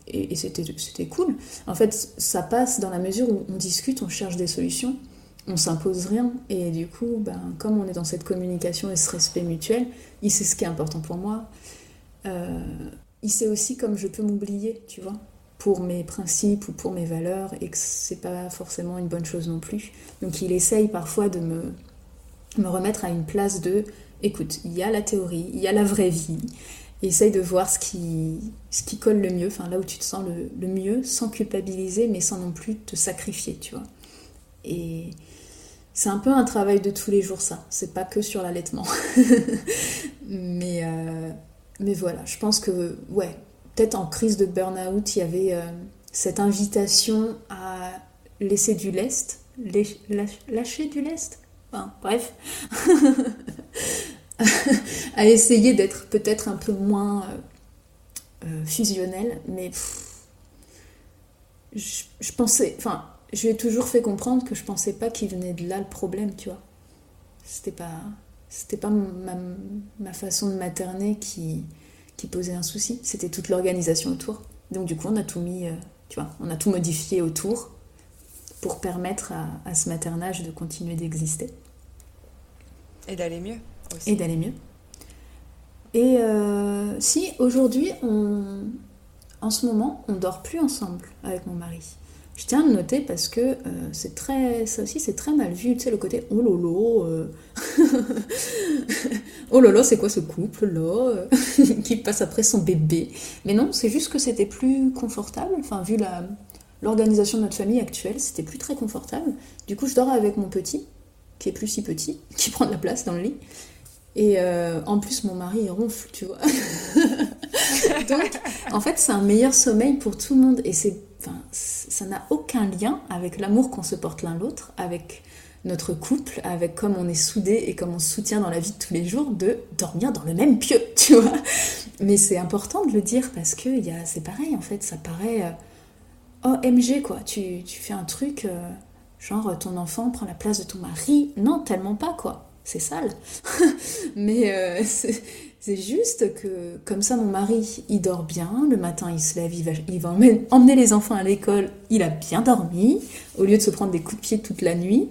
et, c'était cool. En fait, ça passe dans la mesure où on discute, on cherche des solutions, on s'impose rien et du coup, ben, comme on est dans cette communication et ce respect mutuel, il sait ce qui est important pour moi. Euh, il sait aussi comme je peux m'oublier, tu vois, pour mes principes ou pour mes valeurs et que c'est pas forcément une bonne chose non plus. Donc il essaye parfois de me, me remettre à une place de écoute, il y a la théorie, il y a la vraie vie, essaye de voir ce qui, ce qui colle le mieux, enfin là où tu te sens le, mieux, sans culpabiliser, mais sans non plus te sacrifier, tu vois. Et c'est un peu un travail de tous les jours, ça. C'est pas que sur l'allaitement. mais, euh, mais voilà, je pense que, ouais, peut-être en crise de burn-out, il y avait euh, cette invitation à laisser du lest, lâcher du lest. Bref. à essayer d'être peut-être un peu moins euh, fusionnel, mais je, pensais, enfin, je lui ai toujours fait comprendre que je pensais pas qu'il venait de là le problème, tu vois. C'était pas, c'était pas ma, façon de materner qui, qui posait un souci, c'était toute l'organisation autour. Donc du coup, on a tout mis, euh, tu vois, on a tout modifié autour pour permettre à ce maternage de continuer d'exister. Et d'aller mieux. Et d'aller mieux. Et si aujourd'hui, en ce moment, on dort plus ensemble avec mon mari. Je tiens à le noter parce que euh, c'est très, ça aussi c'est très mal vu, tu sais le côté oh lolo, euh... oh lolo c'est quoi ce couple là euh, qui passe après son bébé? Mais non, c'est juste que c'était plus confortable. Enfin vu l'organisation de notre famille actuelle, c'était plus très confortable. Du coup, je dors avec mon petit, qui est plus si petit, qui prend de la place dans le lit. Et euh, en plus, mon mari ronfle, tu vois. Donc, en fait, c'est un meilleur sommeil pour tout le monde. Et c'est, enfin, ça n'a aucun lien avec l'amour qu'on se porte l'un l'autre, avec notre couple, avec comme on est soudés et comme on se soutient dans la vie de tous les jours, de dormir dans le même pieu, tu vois. Mais c'est important de le dire parce que c'est pareil, en fait, ça paraît... Euh, OMG, quoi. Tu, tu fais un truc... Euh, genre, ton enfant prend la place de ton mari. Non, tellement pas, quoi c'est sale. Mais euh, c'est juste que comme ça, mon mari, il dort bien. Le matin, il se lève, il va, emmener, les enfants à l'école. Il a bien dormi, au lieu de se prendre des coups de pied toute la nuit.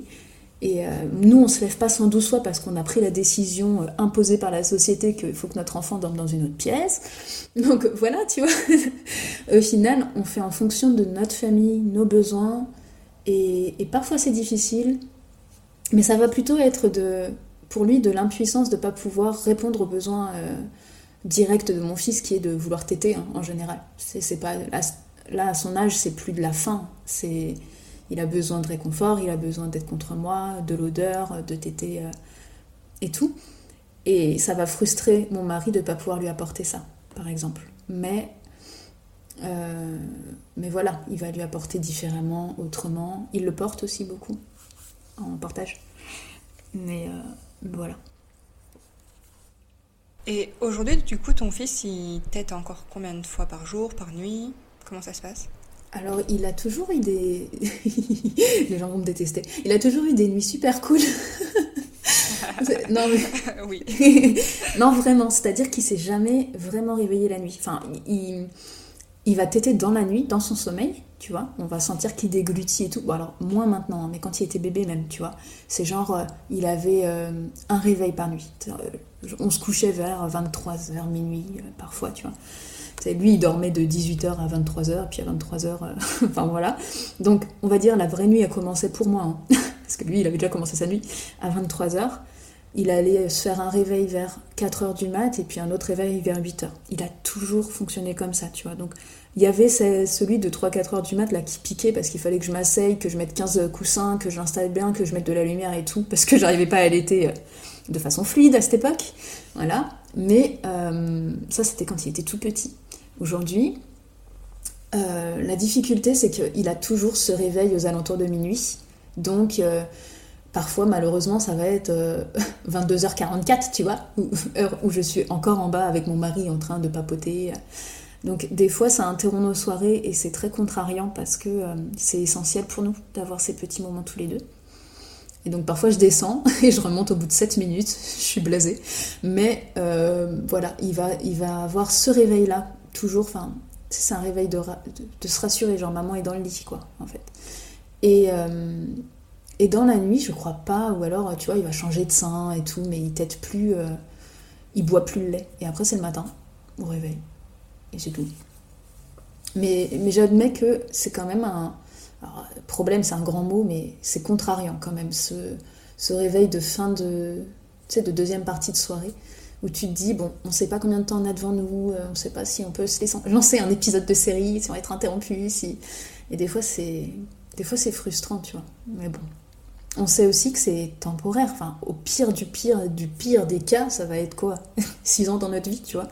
Et euh, nous, on se lève pas sans douce parce qu'on a pris la décision euh, imposée par la société qu'il faut que notre enfant dorme dans une autre pièce. Donc voilà, tu vois. Au final, on fait en fonction de notre famille, nos besoins. Et, parfois, c'est difficile. Mais ça va plutôt être de, pour lui de l'impuissance de ne pas pouvoir répondre aux besoins euh, directs de mon fils, qui est de vouloir téter hein, en général. C'est, pas, là, à son âge, c'est plus de la faim. C'est, il a besoin de réconfort, il a besoin d'être contre moi, de l'odeur, de téter euh, et tout. Et ça va frustrer mon mari de ne pas pouvoir lui apporter ça, par exemple. Mais, euh, mais voilà, il va lui apporter différemment, autrement. Il le porte aussi beaucoup en portage. Mais voilà. Et aujourd'hui, du coup, ton fils, il tète encore combien de fois par jour, par nuit? Comment ça se passe? Alors, il a toujours eu des. Les gens vont me détester. Il a toujours eu des nuits super cool. non, mais... oui. non, vraiment. C'est-à-dire qu'il s'est jamais vraiment réveillé la nuit. Enfin, il il va téter dans la nuit, dans son sommeil, tu vois. On va sentir qu'il déglutit et tout. Bon, alors, moins maintenant, hein, mais quand il était bébé même, tu vois. C'est genre, euh, il avait euh, un réveil par nuit. Euh, on se couchait vers 23h, minuit, parfois, tu vois. Lui, il dormait de 18h à 23h, puis à 23h, enfin voilà. Donc, on va dire, la vraie nuit a commencé pour moi, hein. parce que lui, il avait déjà commencé sa nuit à 23h il allait se faire un réveil vers 4h du mat et puis un autre réveil vers 8h. Il a toujours fonctionné comme ça, tu vois. Donc il y avait celui de 3-4 h du mat là qui piquait parce qu'il fallait que je m'asseye, que je mette 15 coussins, que je l'installe bien, que je mette de la lumière et tout, parce que j'arrivais pas à allaiter euh, de façon fluide à cette époque. Voilà. Mais euh, ça, c'était quand il était tout petit. Aujourd'hui, euh, la difficulté, c'est qu'il a toujours ce réveil aux alentours de minuit. Donc, Parfois, malheureusement, ça va être 22h44, euh, tu vois, heure où je suis encore en bas avec mon mari en train de papoter. Donc, des fois, ça interrompt nos soirées et c'est très contrariant parce que euh, c'est essentiel pour nous d'avoir ces petits moments tous les deux. Et donc, parfois, je descends et je remonte au bout de 7 minutes. Je suis blasée. Mais euh, voilà, il va, il va avoir ce réveil-là, toujours. Enfin, c'est un réveil de, de, se rassurer, genre maman est dans le lit, quoi, en fait. Et, et dans la nuit, je crois pas, ou alors, tu vois, il va changer de sein et tout, mais il tête plus, euh, il boit plus le lait. Et après, c'est le matin, au réveil. Et c'est tout. Mais, mais j'admets que c'est quand même un. problème, c'est un grand mot, mais c'est contrariant quand même, ce, ce réveil de fin de. Tu sais, de deuxième partie de soirée, où tu te dis, bon, on sait pas combien de temps on a devant nous, euh, on sait pas si on peut se laisser lancer un épisode de série, si on va être interrompu, si. Et des fois, c'est. Des fois, c'est frustrant, tu vois. Mais bon, on sait aussi que c'est temporaire. Enfin, au pire du pire du pire des cas, ça va être quoi Six ans dans notre vie, tu vois?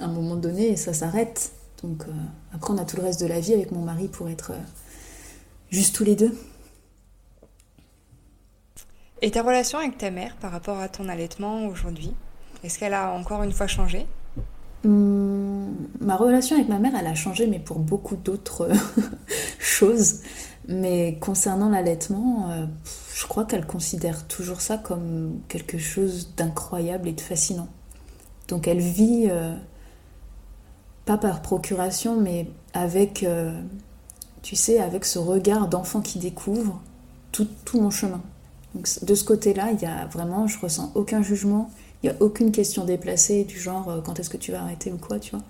À un moment donné, ça s'arrête. Donc euh, après, on a tout le reste de la vie avec mon mari pour être euh, juste tous les deux. Et ta relation avec ta mère par rapport à ton allaitement aujourd'hui Est-ce qu'elle a encore une fois changé? Mmh, ma relation avec ma mère, elle a changé, mais pour beaucoup d'autres choses. Mais concernant l'allaitement, euh, je crois qu'elle considère toujours ça comme quelque chose d'incroyable et de fascinant. Donc elle vit, euh, pas par procuration, mais avec, euh, tu sais, avec ce regard d'enfant qui découvre tout, mon chemin. Donc, de ce côté-là, il y a vraiment, je ressens aucun jugement, il n'y a aucune question déplacée du genre quand est-ce que tu vas arrêter ou quoi, tu vois.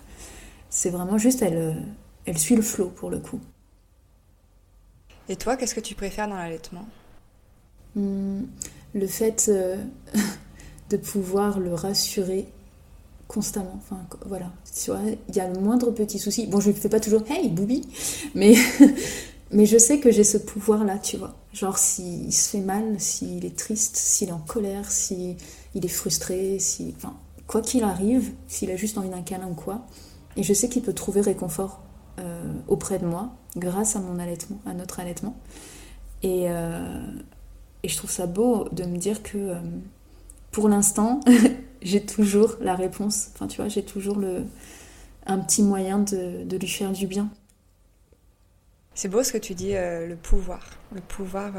C'est vraiment juste, elle, suit le flot pour le coup. Et toi, qu'est-ce que tu préfères dans l'allaitement? Le fait euh, de pouvoir le rassurer constamment. Enfin, voilà. Il y a le moindre petit souci. Bon, je ne fais pas toujours Hey, Boubi Mais, mais je sais que j'ai ce pouvoir-là, tu vois. Genre, s'il se fait mal, s'il est triste, s'il est en colère, s'il est frustré, quoi qu'il arrive, s'il a juste envie d'un câlin ou quoi. Et je sais qu'il peut trouver réconfort euh, auprès de moi grâce à mon allaitement, à notre allaitement. Et, euh, et je trouve ça beau de me dire que euh, pour l'instant, j'ai toujours la réponse. Enfin, tu vois, j'ai toujours le, un petit moyen de, de lui faire du bien. C'est beau ce que tu dis, le pouvoir. Le pouvoir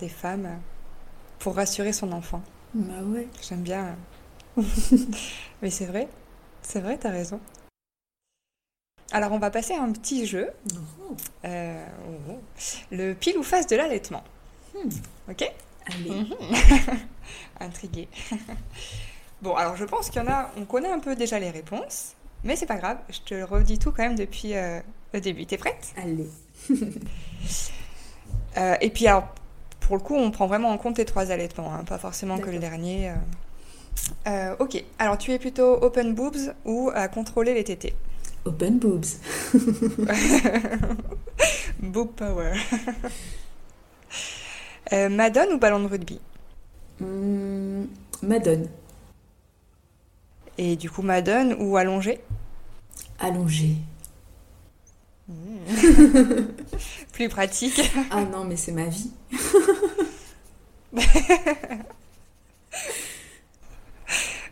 des femmes pour rassurer son enfant. Bah ouais. J'aime bien. Mais c'est vrai. C'est vrai, t'as raison. Alors, on va passer à un petit jeu. Oh. Euh, oh, oh. le pile ou face de l'allaitement. Hmm. Ok? Allez. Mhm. Intrigué. bon, alors je pense qu'il y en a, on connaît un peu déjà les réponses, mais c'est pas grave, je te redis tout quand même depuis euh, le début. T'es prête? Allez. Euh, et puis, alors, pour le coup, on prend vraiment en compte les trois allaitements, hein, pas forcément que le dernier. ok, alors tu es plutôt open boobs ou à contrôler les tétés? Open boobs. Boob power. Euh, Madone ou ballon de rugby hmm, Madone. Et du coup, Madone ou allongé Allongé. Hmm. Plus pratique. ah non, mais c'est ma vie.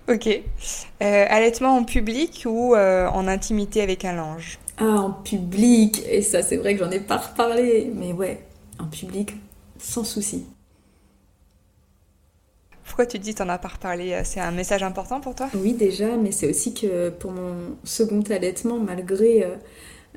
Ok. Euh, allaitement en public ou euh, en intimité avec un linge Ah, en public. Et ça, c'est vrai que j'en ai pas reparlé. Mais ouais, en public, sans souci. Pourquoi tu te dis t'en as pas reparlé C'est un message important pour toi? Oui, déjà, mais c'est aussi que pour mon second allaitement, malgré, euh,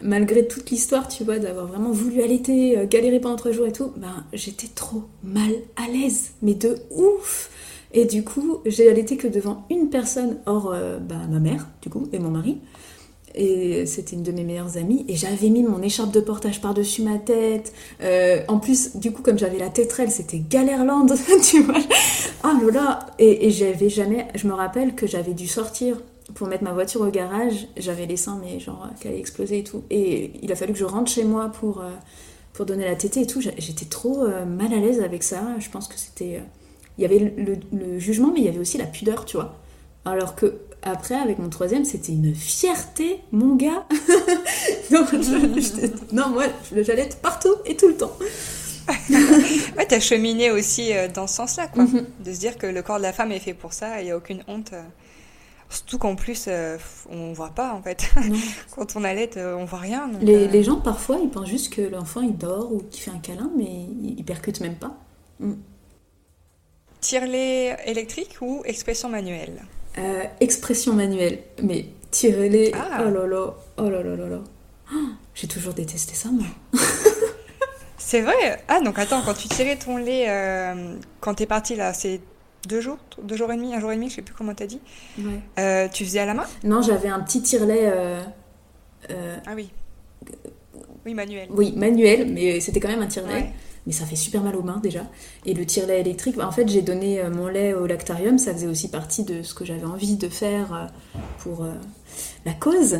malgré toute l'histoire, tu vois, d'avoir vraiment voulu allaiter, galérer pendant trois jours et tout, ben, j'étais trop mal à l'aise. Mais de ouf et du coup, j'ai allaité que devant une personne, hors euh, bah, ma mère, du coup, et mon mari. Et c'était une de mes meilleures amies. Et j'avais mis mon écharpe de portage par-dessus ma tête. Euh, en plus, du coup, comme j'avais la tétrelle, c'était Galerland, tu vois. Oh, là Et, et j'avais jamais. Je me rappelle que j'avais dû sortir pour mettre ma voiture au garage. J'avais les seins, mais genre, qui allaient exploser et tout. Et il a fallu que je rentre chez moi pour, euh, pour donner la tétée et tout. J'étais trop mal à l'aise avec ça. Je pense que c'était il y avait le, jugement, mais il y avait aussi la pudeur, tu vois. Alors que après, avec mon troisième, c'était une fierté, mon gars. non, moi, j'allais partout et tout le temps. ouais, t'as cheminé aussi euh, dans ce sens-là, quoi. Mhm. De se dire que le corps de la femme est fait pour ça, il n'y a aucune honte. Euh. Surtout qu'en plus, euh, on voit pas, en fait. Quand on allait, on voit rien. les, les, gens, parfois, ils pensent juste que l'enfant, il dort ou qu'il fait un câlin, mais ils percutent même pas. Mm. Tirelet électrique ou expression manuelle? Euh, Expression manuelle. Mais tirelet, ah. oh là là, oh là là là là. Oh, j'ai toujours détesté ça, moi. c'est vrai Ah, donc attends, quand tu tirais ton lait, euh, quand t'es parti là, c'est deux jours Deux jours et demi Un jour et demi, je sais plus comment t'as dit. Ouais. Euh, tu faisais à la main? Non, j'avais un petit tirelet. ah oui. Oui, manuel. Oui, manuel, mais c'était quand même un tirelet mais ça fait super mal aux mains déjà. Et le tire-lait électrique, bah, en fait, j'ai donné euh, mon lait au lactarium, ça faisait aussi partie de ce que j'avais envie de faire euh, pour euh, la cause.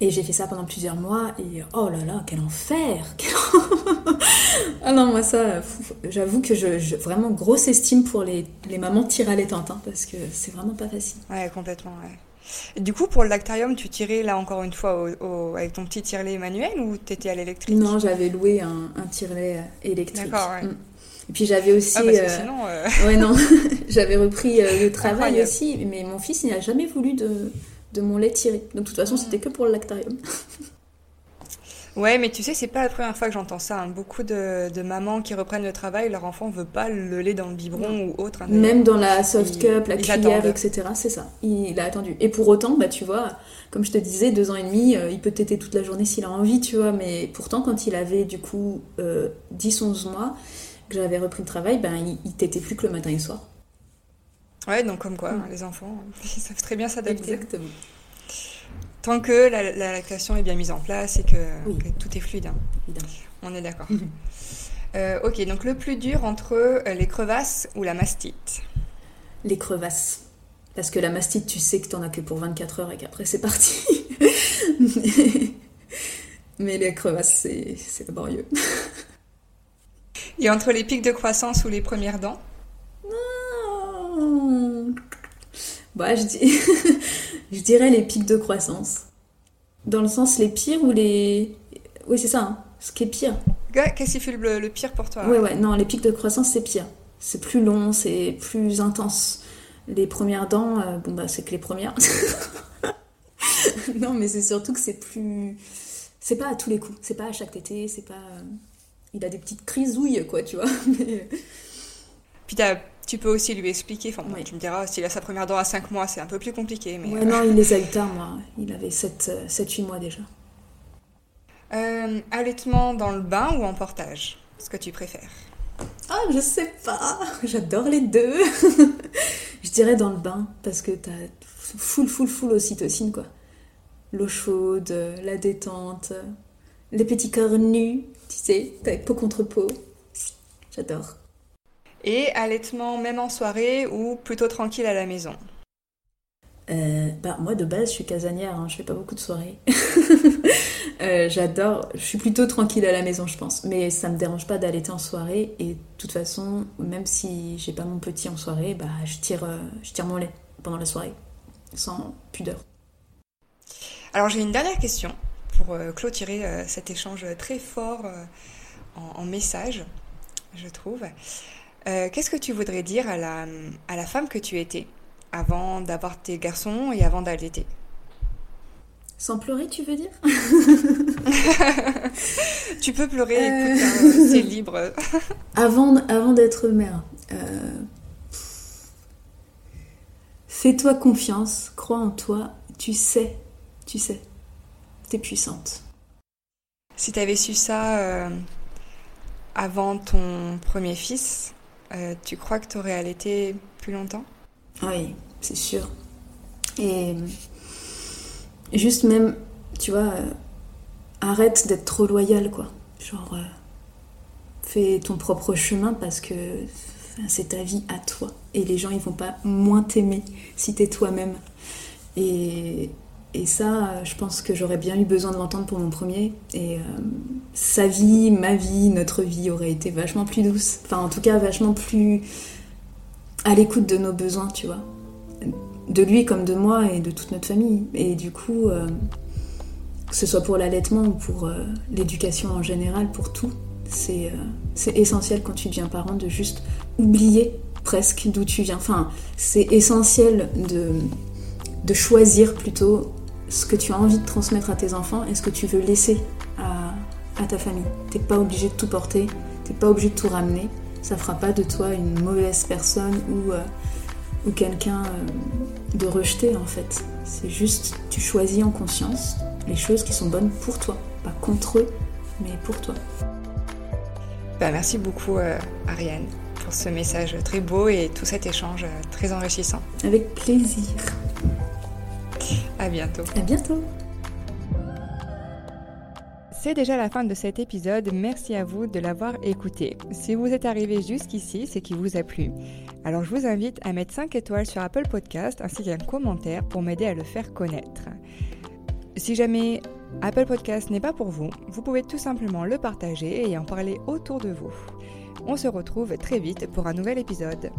Et j'ai fait ça pendant plusieurs mois et oh là là, quel enfer Ah non, moi ça, j'avoue que je, vraiment grosse estime pour les, les mamans tire allaitantes hein, parce que c'est vraiment pas facile. Ouais, complètement, ouais. Du coup, pour le lactarium, tu tirais là encore une fois avec ton petit tirelet manuel ou tu étais à l'électrique Non, j'avais loué un, un tirelet euh, électrique. D'accord, ouais. Mm. Et puis j'avais aussi. Ah, parce que euh, sinon. Euh, ouais, non. j'avais repris le travail aussi, mais mon fils, il n'a jamais voulu de, de mon lait tiré. Donc de toute façon, c'était que pour le lactarium. Ouais, mais tu sais, c'est pas la première fois que j'entends ça. hein. Beaucoup de, de mamans qui reprennent le travail, leur enfant veut pas le lait dans le biberon ou autre. hein. Même dans la soft cup, la cuillère, etc. C'est ça. Il a attendu. Et pour autant, bah tu vois, comme je te disais, deux ans et demi, euh, il peut téter toute la journée s'il a envie, tu vois. Mais pourtant, quand il avait du coup euh, 10-11 mois, que j'avais repris le travail, ben il, il tétait plus que le matin et le soir. Ouais, donc comme quoi, Mm. hein, les enfants, ils savent très bien s'adapter. Exactement. Tant que la, la lactation est bien mise en place et que, Oui. que tout est fluide. hein. On est d'accord. Euh, ok, donc le plus dur entre euh, les crevasses ou la mastite? Les crevasses. Parce que la mastite, tu sais que t'en as que pour 24 heures et qu'après c'est parti. Mais les crevasses, c'est laborieux. Et entre les pics de croissance ou les premières dents? Bah, je, dis... je dirais les pics de croissance. Dans le sens les pires ou les. Oui, c'est ça, hein. ce qui est pire. Qu'est-ce qui fait le, le pire pour toi? Ouais, ouais, non, les pics de croissance, c'est pire. C'est plus long, c'est plus intense. Les premières dents, euh, bon, bah, c'est que les premières. non, mais c'est surtout que c'est plus. C'est pas à tous les coups, c'est pas à chaque tété, c'est pas. euh, Il a des petites crisouilles, quoi, tu vois. Mais- Puis t'as- tu peux aussi lui expliquer, enfin bon, tu me diras, s'il a sa première dent à 5 mois, c'est un peu plus compliqué. Mais, Ouais, euh, non, il les a eu tard, moi. Il avait 7-8 mois déjà. euh, allaitement dans le bain ou en portage? Ce que tu préfères Ah, je sais pas. J'adore les deux. je dirais dans le bain, parce que t'as full, full, full ocytocine, quoi. L'eau chaude, euh, la détente, euh, les petits corps nus, tu sais, t'as peau contre peau. J'adore. Et allaitement même en soirée ou plutôt tranquille à la maison Euh, bah, moi, de base, je suis casanière, hein, je fais pas beaucoup de soirées. Euh, J'adore, je suis plutôt tranquille à la maison, je pense. Mais ça me dérange pas d'allaiter en soirée. Et de toute façon, même si j'ai pas mon petit en soirée, bah, je, tire, euh, je tire mon lait pendant la soirée, sans pudeur. Alors j'ai une dernière question pour clôturer cet échange très fort en, en message, je trouve. Euh, Qu'est-ce que tu voudrais dire à la, à la femme que tu étais avant d'avoir tes garçons et avant d'allaiter? Sans pleurer, tu veux dire? Tu peux pleurer, Euh. écoute, hein, c'est libre. Avant, avant d'être mère, euh, fais-toi confiance, crois en toi, tu sais, tu sais, t'es puissante. Si tu avais su ça euh, avant ton premier fils, euh, tu crois que tu aurais allaité plus longtemps? Oui, c'est sûr. Et juste même, tu vois, euh, arrête d'être trop loyal, quoi. Genre, euh, fais ton propre chemin parce que c'est ta vie à toi. Et les gens, ils vont pas moins t'aimer si t'es toi-même. Et, et ça, euh, je pense que j'aurais bien eu besoin de l'entendre pour mon premier. Et euh, sa vie, ma vie, notre vie aurait été vachement plus douce. Enfin, en tout cas, vachement plus à l'écoute de nos besoins, tu vois de lui comme de moi et de toute notre famille. Et du coup, euh, que ce soit pour l'allaitement ou pour l'éducation en général, pour tout, c'est essentiel quand tu deviens parent de juste oublier presque d'où tu viens. Enfin, c'est essentiel de choisir plutôt ce que tu as envie de transmettre à tes enfants et ce que tu veux laisser à, à ta famille. T'es pas obligé de tout porter, t'es pas obligé de tout ramener. Ça fera pas de toi une mauvaise personne ou euh, ou quelqu'un euh, de rejeté en fait. C'est juste, tu choisis en conscience les choses qui sont bonnes pour toi. Pas contre eux, mais pour toi. Bah, merci beaucoup euh, Ariane pour ce message très beau et tout cet échange très enrichissant. Avec plaisir. À bientôt. À bientôt. C'est déjà la fin de cet épisode, merci à vous de l'avoir écouté. Si vous êtes arrivé jusqu'ici, c'est qu'il vous a plu. Alors je vous invite à mettre 5 étoiles sur Apple Podcast ainsi qu'un commentaire pour m'aider à le faire connaître. Si jamais Apple Podcast n'est pas pour vous, vous pouvez tout simplement le partager et en parler autour de vous. On se retrouve très vite pour un nouvel épisode.